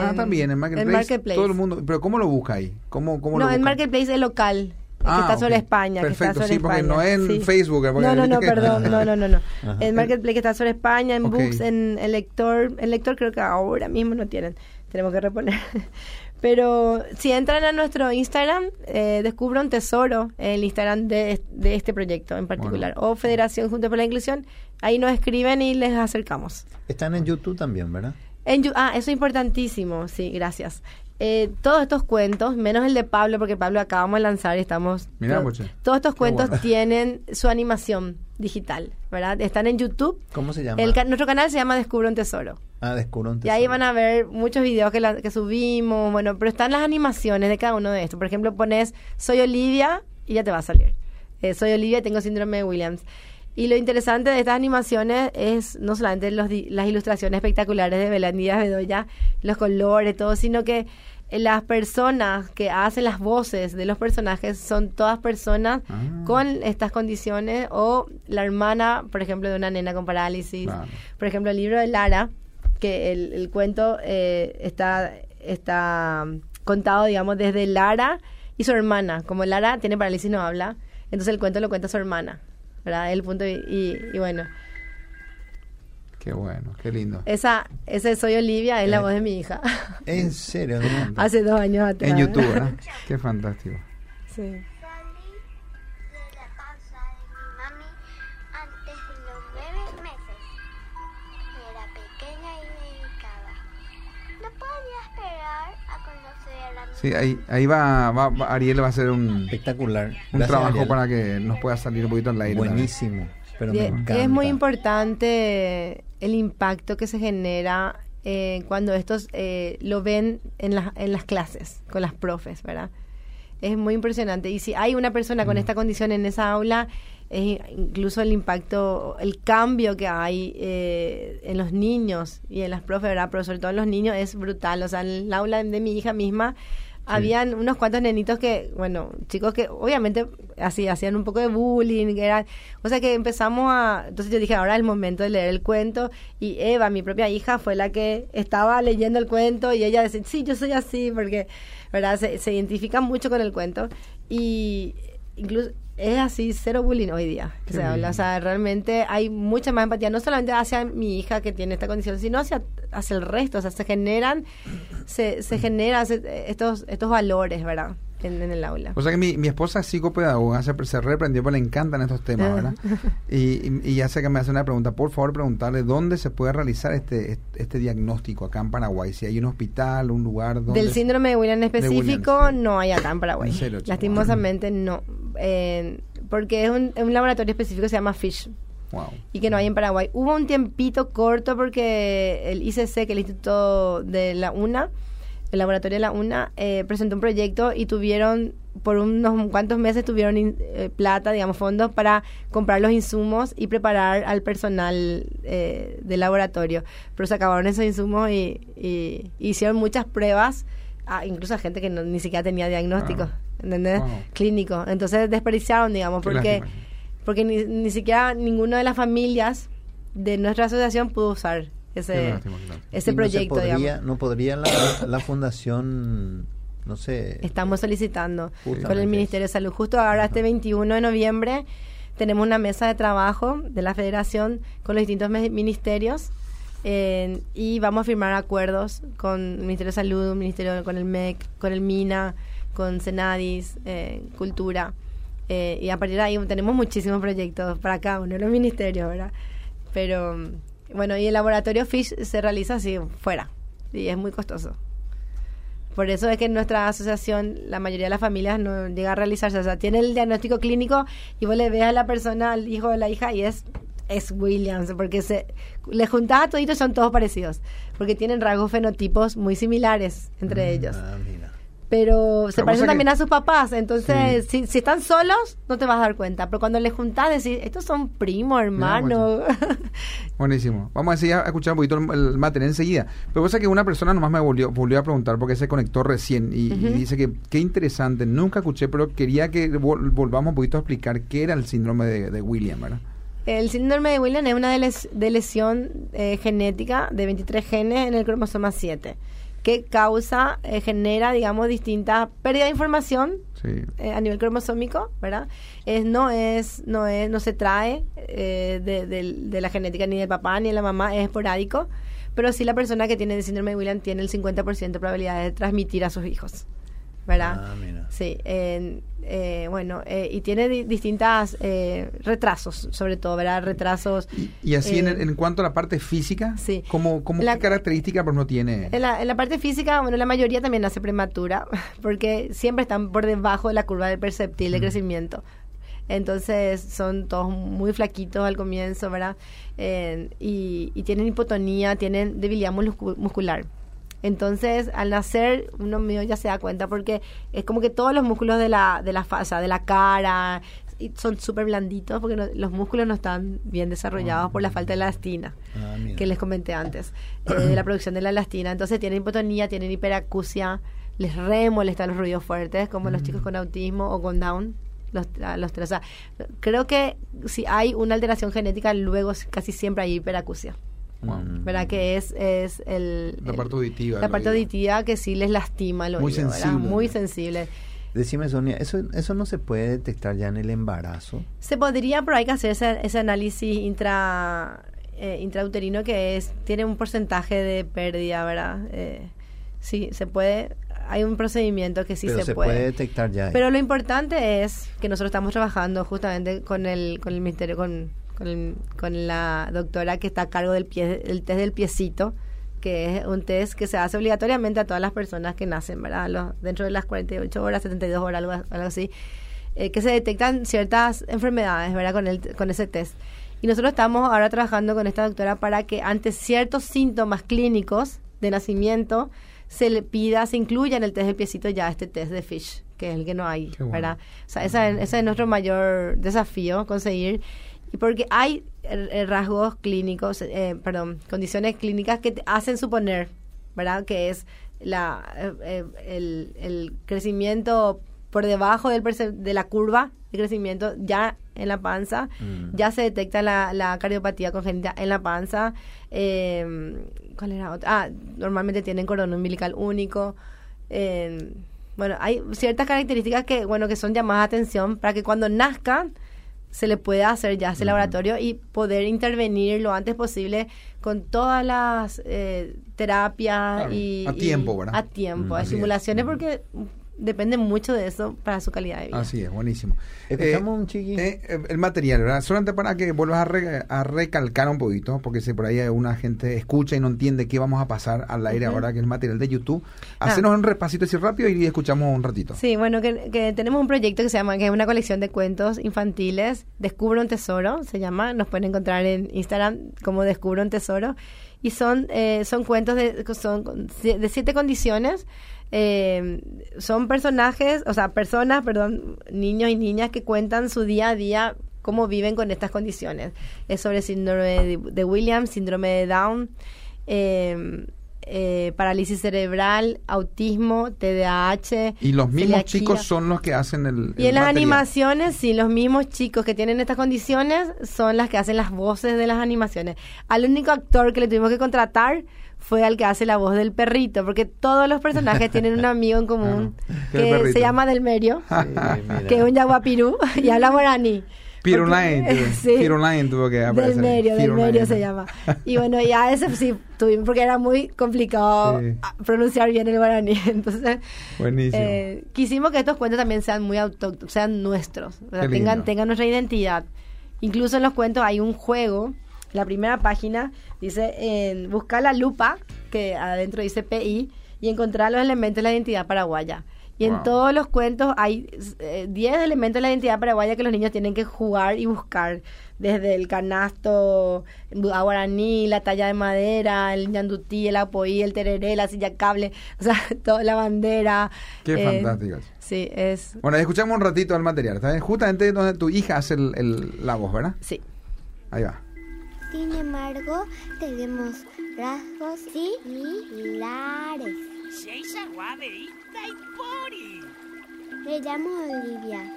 ah, también, en Marketplace, Todo el mundo, pero ¿cómo lo busca ahí? ¿Cómo, cómo no, en Marketplace es local que ah, está sobre España. Perfecto, que está sí, porque no en Facebook. No, no, no, perdón, no, no, no. no. En Marketplace que está sobre España, en Books, en el lector. El lector creo que ahora mismo no tienen. Tenemos que reponer. Pero si entran a nuestro Instagram, eh, descubro un tesoro, el Instagram de, de este proyecto en particular, o Federación Junto por la Inclusión. Ahí nos escriben y les acercamos. Están en YouTube también, ¿verdad? En, ah, eso es importantísimo, sí, gracias. Eh, todos estos cuentos, menos el de Pablo, porque Pablo acabamos de lanzar y estamos... Mira, todos estos cuentos tienen su animación digital, ¿verdad? Están en YouTube. ¿Cómo se llama? nuestro canal se llama Descubro un Tesoro. Ah, Descubro un Tesoro. Y ahí van a ver muchos videos que, que subimos, bueno, pero están las animaciones de cada uno de estos. Por ejemplo, pones Soy Olivia y ya te va a salir. Eh, soy Olivia y tengo síndrome de Williams. Y lo interesante de estas animaciones es no solamente los, las ilustraciones espectaculares de Belandía Bedoya, los colores, todo, sino que las personas que hacen las voces de los personajes son todas personas ah. con estas condiciones o la hermana, por ejemplo, de una nena con parálisis. Por ejemplo, el libro de Lara, que el, cuento eh, está, está contado, digamos, desde Lara y su hermana. Como Lara tiene parálisis y no habla, entonces el cuento lo cuenta su hermana. ¿Verdad? El punto y, y bueno. Qué bueno, qué lindo. Esa, ese soy Olivia, es la eh, voz de mi hija. ¿En serio? Hace dos años atrás. En YouTube, ¿verdad? qué fantástico. Sí. Salí de la panza de mi mami antes de los nueve meses. Era pequeña y delicada. No podía esperar a conocer a la Sí, ahí, ahí va, va, Ariel va a hacer un espectacular un trabajo para que nos pueda salir un poquito al aire. Buenísimo. Pero es muy importante el impacto que se genera eh, cuando estos eh, lo ven en, en las clases, con las profes, ¿verdad? Es muy impresionante. Y si hay una persona con mm. esta condición en esa aula, incluso el impacto, el cambio que hay eh, en los niños y en las profes, ¿verdad? Pero sobre todo en los niños es brutal. O sea, en el aula de mi hija misma habían unos cuantos nenitos que, bueno, chicos que obviamente así hacían un poco de bullying, que eran, o sea que empezamos a, entonces yo dije, ahora es el momento de leer el cuento y Eva, mi propia hija, fue la que estaba leyendo el cuento y ella decía, sí, yo soy así, porque, ¿verdad? Se, se identifica mucho con el cuento y incluso es así, cero bullying hoy día. Se habla. O sea, realmente hay mucha más empatía, no solamente hacia mi hija que tiene esta condición, sino hacia, hacia el resto. O sea, se generan, se, se generan estos, estos valores, ¿verdad? En, el aula. O sea que mi, mi esposa es psicopedagoga, se, se reprendió, pero le encantan estos temas, ah. ¿verdad? y, y, ya sé que me hace una pregunta. Por favor, preguntarle dónde se puede realizar este, este diagnóstico acá en Paraguay. Si hay un hospital, un lugar donde... Del síndrome de William específico, no hay acá en Paraguay. Lastimosamente no. porque es un, un laboratorio específico que se llama FISH. Wow. y que no hay en Paraguay. Hubo un tiempito corto porque el ICC, que es el Instituto de la UNA, el laboratorio de la UNA eh, presentó un proyecto y tuvieron, por unos cuantos meses, tuvieron eh, plata, digamos, fondos para comprar los insumos y preparar al personal eh, del laboratorio. Pero se acabaron esos insumos y, hicieron muchas pruebas, incluso a gente que ni siquiera tenía diagnóstico, ¿entendés? Clínico. Entonces desperdiciaron, digamos, porque, porque ni, ni siquiera ninguna de las familias de nuestra asociación pudo usar ese, ese proyecto. No, podría, ¿No podría la, fundación, no sé... Estamos solicitando con el Ministerio de Salud. Justo ahora, este 21 de noviembre, tenemos una mesa de trabajo de la Federación con los distintos ministerios y vamos a firmar acuerdos con el Ministerio de Salud, Ministerio con el MEC, con el MINA, con Senadis, eh, Cultura. Eh, y a partir de ahí tenemos muchísimos proyectos para cada uno de los ministerios, ¿verdad? Pero bueno, y el laboratorio FISH se realiza así, fuera, y es muy costoso. Por eso es que en nuestra asociación la mayoría de las familias no llega a realizarse. O sea, tiene el diagnóstico clínico y vos le ves a la persona, al hijo o la hija, y es, es Williams, porque se le juntás a toditos, son todos parecidos, porque tienen rasgos fenotipos muy similares entre mm, ellos. Ah, pero se parecen también a sus papás. Entonces, si, si, están solos, no te vas a dar cuenta. Pero cuando les juntás, decís, estos son primos, hermanos. Buenísimo. Vamos a seguir a escuchar un poquito el, material enseguida. Pero pasa que una persona nomás me volvió, volvió a preguntar porque se conectó recién y, dice que qué interesante, nunca escuché, pero quería que volvamos un poquito a explicar qué era el síndrome de, William, ¿verdad? El síndrome de William es una de, lesión eh, genética de 23 genes en el cromosoma 7 que causa, eh, genera, digamos, distintas pérdida de información eh, a nivel cromosómico, ¿verdad? Es, no es, no es, no se trae eh, de, de, la genética ni del papá ni de la mamá, es esporádico, pero sí la persona que tiene el síndrome de William tiene el 50% de probabilidad de transmitir a sus hijos. ¿Verdad? Ah, sí, eh, bueno, eh, y tiene distintas eh, retrasos, sobre todo, ¿verdad? Retrasos. Y, así en, en, cuanto a la parte física, sí. ¿cómo, cómo qué característica no tiene? En la, en la, parte física, bueno, la mayoría también nace prematura, porque siempre están por debajo de la curva del perceptil de crecimiento. Entonces son todos muy flaquitos al comienzo, ¿verdad? y, y tienen hipotonía, tienen debilidad muscular. Entonces, al nacer, uno mío ya se da cuenta porque es como que todos los músculos de la, de la, de la cara son súper blanditos porque no- los músculos no están bien desarrollados por la falta de elastina Ah, que les comenté antes, eh, de la producción de la elastina. Entonces tienen hipotonía, tienen hiperacusia, les re molestan los ruidos fuertes, como los chicos con autismo o con Down. Los, los tres. O sea, creo que si hay una alteración genética, luego casi siempre hay hiperacusia. Mm. ¿Verdad? Que es, es el, La parte auditiva La parte oído. auditiva que sí les lastima el Muy oído. Muy sensible. Decime, Sonia, ¿eso, ¿eso no se puede detectar ya en el embarazo? Se podría, pero hay que hacer ese, ese análisis intra, eh, intrauterino que es tiene un porcentaje de pérdida, ¿verdad? Eh, sí, se puede. Hay un procedimiento que sí Pero se, se puede detectar ya. Pero lo importante es que nosotros estamos trabajando justamente con el con el ministerio, con, con, con la doctora que está a cargo del pie, el test del piecito, que es un test que se hace obligatoriamente a todas las personas que nacen, ¿verdad? Los- dentro de las 48 horas, 72 horas, algo, algo así, eh, que se detectan ciertas enfermedades, ¿verdad? Con, el, con ese test. Y nosotros estamos ahora trabajando con esta doctora para que ante ciertos síntomas clínicos de nacimiento se le pida, se incluya en el test del piecito ya este test de Fish, que es el que no hay, bueno. ¿verdad? O sea, esa- ese es nuestro mayor desafío, conseguir. Y porque hay eh, eh, rasgos clínicos, eh, perdón, condiciones clínicas que te hacen suponer, ¿verdad? Que es la, eh, el, el crecimiento por debajo del de la curva de crecimiento ya en la panza, Mm. ya se detecta la, la cardiopatía congénita en la panza. eh, ¿Cuál era otra? Ah, normalmente tienen cordón umbilical único. eh, bueno, hay ciertas características que, bueno, que son llamadas de atención para que cuando nazcan se le pueda hacer ya ese laboratorio y poder intervenir lo antes posible con todas las eh, terapias Claro, y a tiempo, ¿verdad? A tiempo, Mm, así es. estimulaciones porque depende mucho de eso para su calidad de vida. Así es, buenísimo. Escuchamos un chiqui. eh, eh, el material, ¿verdad? Solamente para que vuelvas a, re- a recalcar un poquito, porque si por ahí una gente escucha y no entiende qué vamos a pasar al aire ahora, que es el material de YouTube, Ah. hacenos un repasito así rápido y escuchamos un ratito. Sí, bueno, que, que tenemos un proyecto que se llama, que es una colección de cuentos infantiles, Descubro un Tesoro, se llama, nos pueden encontrar en Instagram como Descubro un Tesoro, y son, eh, son cuentos de, son de siete condiciones, eh, son personajes, o sea, personas, perdón, niños y niñas que cuentan su día a día, cómo viven con estas condiciones. Es sobre síndrome de, Williams, síndrome de Down, eh, eh, parálisis cerebral, autismo, TDAH. Y los mismos celiaquía. chicos son los que hacen el. Y en las animaciones, sí, los mismos chicos que tienen estas condiciones son las que hacen las voces de las animaciones. Al único actor que le tuvimos que contratar fue al que hace la voz del perrito, porque todos los personajes tienen un amigo en común Ah, ¿qué es el que se llama Delmerio, mira. que es un yaguapirú y habla guaraní. Pirulain, sí. Pirulain tuvo que aparecer. Delmerio. Delmerio se llama. Y bueno, ya ese sí tuvimos, porque era muy complicado Sí. pronunciar bien el guaraní. Entonces, Buenísimo. eh, quisimos que estos cuentos también sean muy autóctonos, sean nuestros, o sea, tengan, tengan nuestra identidad. Incluso en los cuentos hay un juego, la primera página dice, en buscar la lupa, que adentro dice PI, y encontrar los elementos de la identidad paraguaya. Y en todos los cuentos hay eh, 10 elementos de la identidad paraguaya que los niños tienen que jugar y buscar. Desde el canasto, a guaraní, la talla de madera, el ñandutí, el apoí, el tereré, la silla cable, o sea, toda la bandera. Qué eh, fantástico. Sí, es... Bueno, escuchamos un ratito el material. Justamente donde tu hija hace el, el- la voz, ¿verdad? Sí. Ahí va. Sin embargo, tenemos rasgos similares. Me llamo Olivia.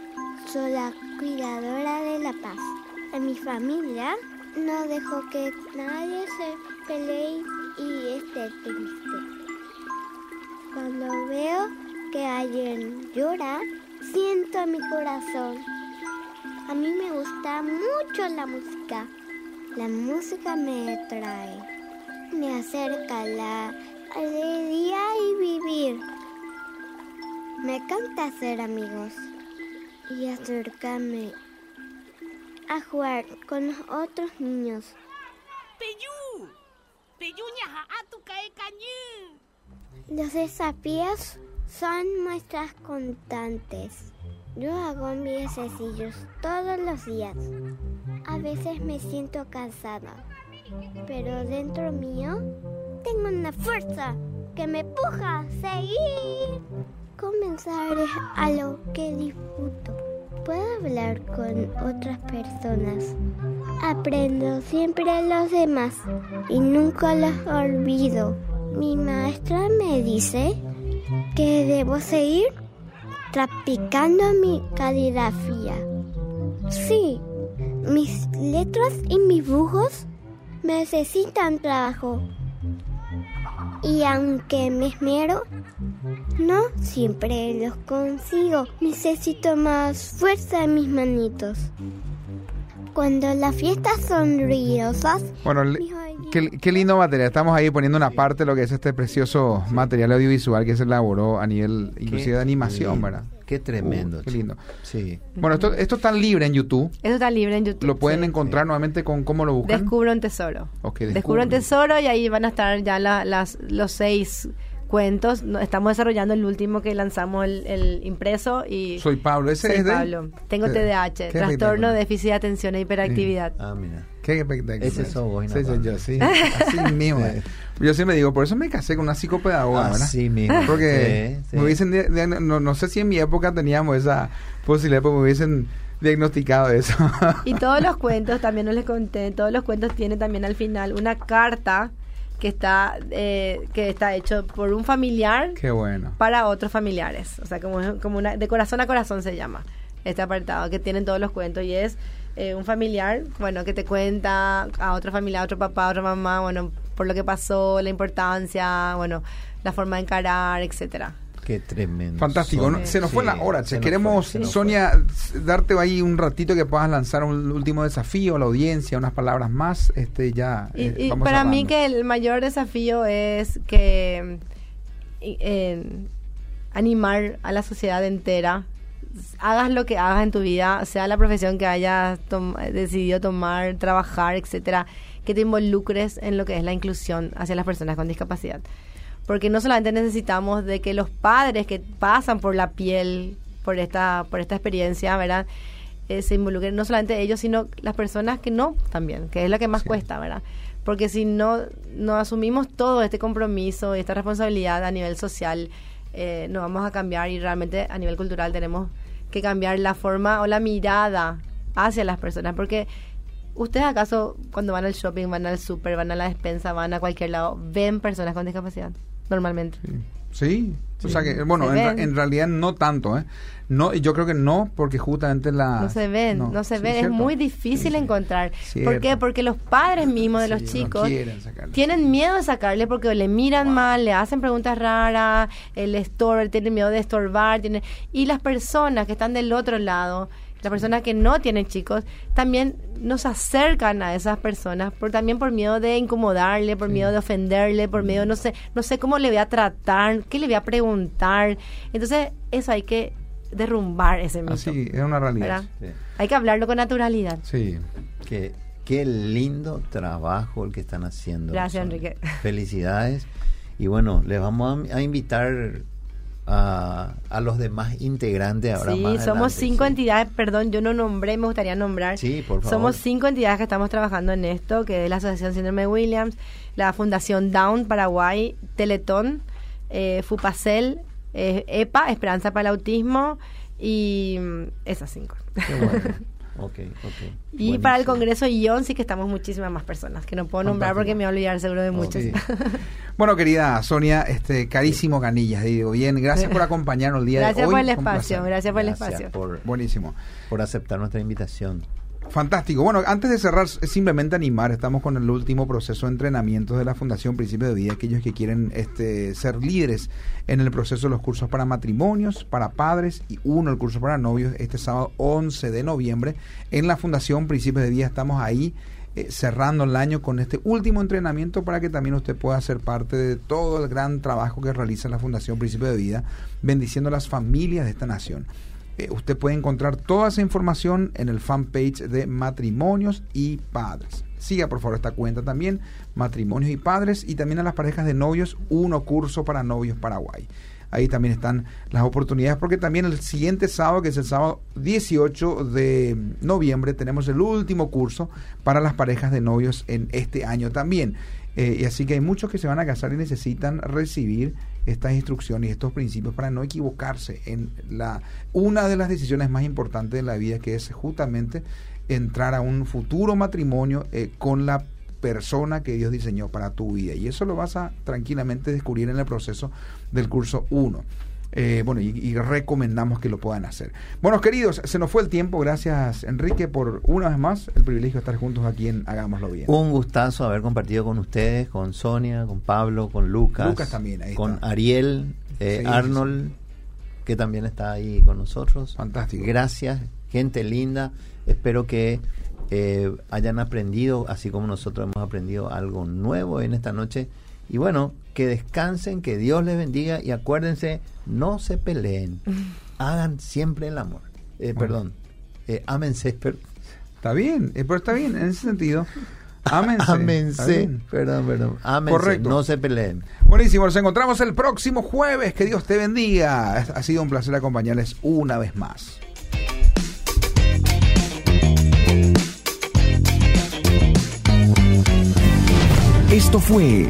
Soy la cuidadora de la paz. En mi familia no dejo que nadie se pelee y esté triste. Cuando veo que alguien llora, siento mi corazón. A mí me gusta mucho la música. La música me trae, me acerca a la alegría y vivir. Me encanta hacer amigos y acercarme a jugar con los otros niños. Kanyu. Los desafíos son muestras constantes. Yo hago mis ejercicios todos los días. A veces me siento cansada, pero dentro mío tengo una fuerza que me empuja a seguir. Comenzar es algo que disfruto. Puedo hablar con otras personas. Aprendo siempre a los demás y nunca los olvido. Mi maestra me dice que debo seguir practicando mi caligrafía. Sí, mis letras y mis dibujos necesitan trabajo. Y aunque me esmero, no siempre los consigo. Necesito más fuerza en mis manitos. Cuando las fiestas son ruidosas, Bueno, qué, qué lindo material. Estamos ahí poniendo una parte de lo que es este precioso material audiovisual que se elaboró a nivel inclusive de animación, ¿verdad? Qué tremendo. Uh, qué lindo. Sí. Bueno, esto, esto está libre en YouTube. Eso está libre en YouTube. Lo pueden sí. encontrar nuevamente con cómo lo buscan. Descubro un tesoro. Ok, Descubro un tesoro y ahí van a estar ya la- las, los seis cuentos. No- Estamos desarrollando el último que lanzamos el, el impreso y Soy Pablo, ese soy es de- Pablo. Tengo Qué- TDAH, qué trastorno de déficit de atención e hiperactividad. Ah, mira. Qué espectacular. Ese sos vos, Sí, soy yo, sí. Así mismo. eh. Yo siempre digo, por eso me casé con una psicopedagoga, ¿verdad? Así mismo. Porque Sí, sí. me hubiesen, no, no sé si en mi época teníamos esa posibilidad, pero me hubiesen diagnosticado eso. Y todos los cuentos, también no les conté, todos los cuentos tienen también al final una carta que está eh, que está hecho por un familiar Qué bueno. para otros familiares. O sea, como, como una, de corazón a corazón se llama este apartado, que tienen todos los cuentos y es eh, un familiar, bueno, que te cuenta a otro familiar, a otro papá, a otra mamá, bueno, por lo que pasó, la importancia, bueno, la forma de encarar, etcétera. Qué tremendo. Fantástico. ¿no? Se nos fue la hora, che. Queremos, fue, Sonia, darte ahí un ratito que puedas lanzar un último desafío a la audiencia, unas palabras más. Este ya. Y, eh, y vamos para mí que el mayor desafío es que eh, animar a la sociedad entera, hagas lo que hagas en tu vida, sea la profesión que hayas tom- decidido tomar, trabajar, etcétera, que te involucres en lo que es la inclusión hacia las personas con discapacidad. Porque no solamente necesitamos de que los padres que pasan por la piel, por esta, por esta experiencia, ¿verdad? Eh, se involucren, no solamente ellos, sino las personas que no también, que es lo que más cuesta, ¿verdad? Porque si no, no asumimos todo este compromiso y esta responsabilidad a nivel social, eh, no vamos a cambiar y realmente a nivel cultural tenemos que cambiar la forma o la mirada hacia las personas. Porque ustedes acaso cuando van al shopping, van al súper, van a la despensa, van a cualquier lado, ven personas con discapacidad normalmente. Sí. O sea que, bueno, Se en, realidad no tanto, ¿eh? No, yo creo que no, porque justamente la. No se ven, no, se sí, ven, es muy difícil encontrar. ¿Por Cierto. qué? Porque los padres mismos de los no chicos sacarle. tienen miedo de sacarle porque le miran mal, le hacen preguntas raras, el estor tienen miedo de estorbar, tienen, y las personas que están del otro lado, las personas que no tienen chicos, también nos acercan a esas personas por también por miedo de incomodarle, por miedo de ofenderle, por miedo no sé, no sé cómo le voy a tratar, qué le voy a preguntar. Entonces, eso hay que derrumbar ese mito. Así, es una realidad. Hay que hablarlo con naturalidad. Sí. Qué, qué lindo trabajo el que están haciendo. Gracias. Enrique. Felicidades. Y bueno, les vamos a, a invitar a, a los demás integrantes ahora Sí, más somos adelante, cinco sí. entidades, perdón, yo no nombré, me gustaría nombrar. Sí, por favor. Somos cinco entidades que estamos trabajando en esto, que es la Asociación Síndrome de Williams, la Fundación Down Paraguay, Teletón, eh, Fupacel, eh, EPA, Esperanza para el Autismo, y mm, esas cinco. Qué bueno. Ok, ok. Y para el Congreso ION sí que estamos muchísimas más personas, que no puedo nombrar Fantástico. porque me voy a olvidar seguro de muchos. Sí. Bueno, querida Sonia, este carísimo Canillas, digo bien, gracias por acompañarnos el día Gracias de hoy. por el espacio, gracias por el Gracias espacio. por, Buenísimo. por aceptar nuestra invitación. Fantástico. Bueno, antes de cerrar, simplemente animar, estamos con el último proceso de entrenamiento de la Fundación Principio de Vida, aquellos que quieren este, ser líderes en el proceso de los cursos para matrimonios, para padres y uno el curso para novios, este sábado 11 de noviembre en la Fundación Principio de Vida. Estamos ahí eh, cerrando el año con este último entrenamiento para que también usted pueda ser parte de todo el gran trabajo que realiza la Fundación Principio de Vida, bendiciendo a las familias de esta nación. Eh, usted puede encontrar toda esa información en el fanpage de Matrimonios y Padres. Siga por favor esta cuenta también, Matrimonios y Padres, y también a las parejas de novios, uno curso para novios Paraguay. Ahí también están las oportunidades, porque también el siguiente sábado, que es el sábado 18 de noviembre, tenemos el último curso para las parejas de novios en este año también. Eh, y así que hay muchos que se van a casar y necesitan recibir estas instrucciones y estos principios para no equivocarse en la una de las decisiones más importantes de la vida que es justamente entrar a un futuro matrimonio eh, con la persona que Dios diseñó para tu vida. Y eso lo vas a tranquilamente descubrir en el proceso del curso 1. Eh, bueno, y, recomendamos que lo puedan hacer. Bueno, queridos, se nos fue el tiempo. Gracias, Enrique, por una vez más el privilegio de estar juntos aquí en Hagámoslo Bien. Un gustazo haber compartido con ustedes, con Sonia, con Pablo, con Lucas. Lucas también, ahí Con Ariel, eh, Arnold, que también está ahí con nosotros. Fantástico. Gracias, gente linda. Espero que eh, hayan aprendido, así como nosotros hemos aprendido algo nuevo en esta noche. Y bueno, que descansen, que Dios les bendiga y acuérdense, no se peleen, hagan siempre el amor. Eh, perdón, eh, ámense. Está bien, eh, pero está bien en ese sentido. Ámense. Ámense. Perdón, perdón. Ámense, Correcto. no se peleen. Buenísimo, nos encontramos el próximo jueves. Que Dios te bendiga. Ha sido un placer acompañarles una vez más. Esto fue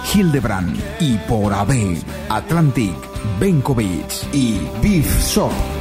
Hildebrand y por AB, Atlantic, Benkovic y Beef Shop.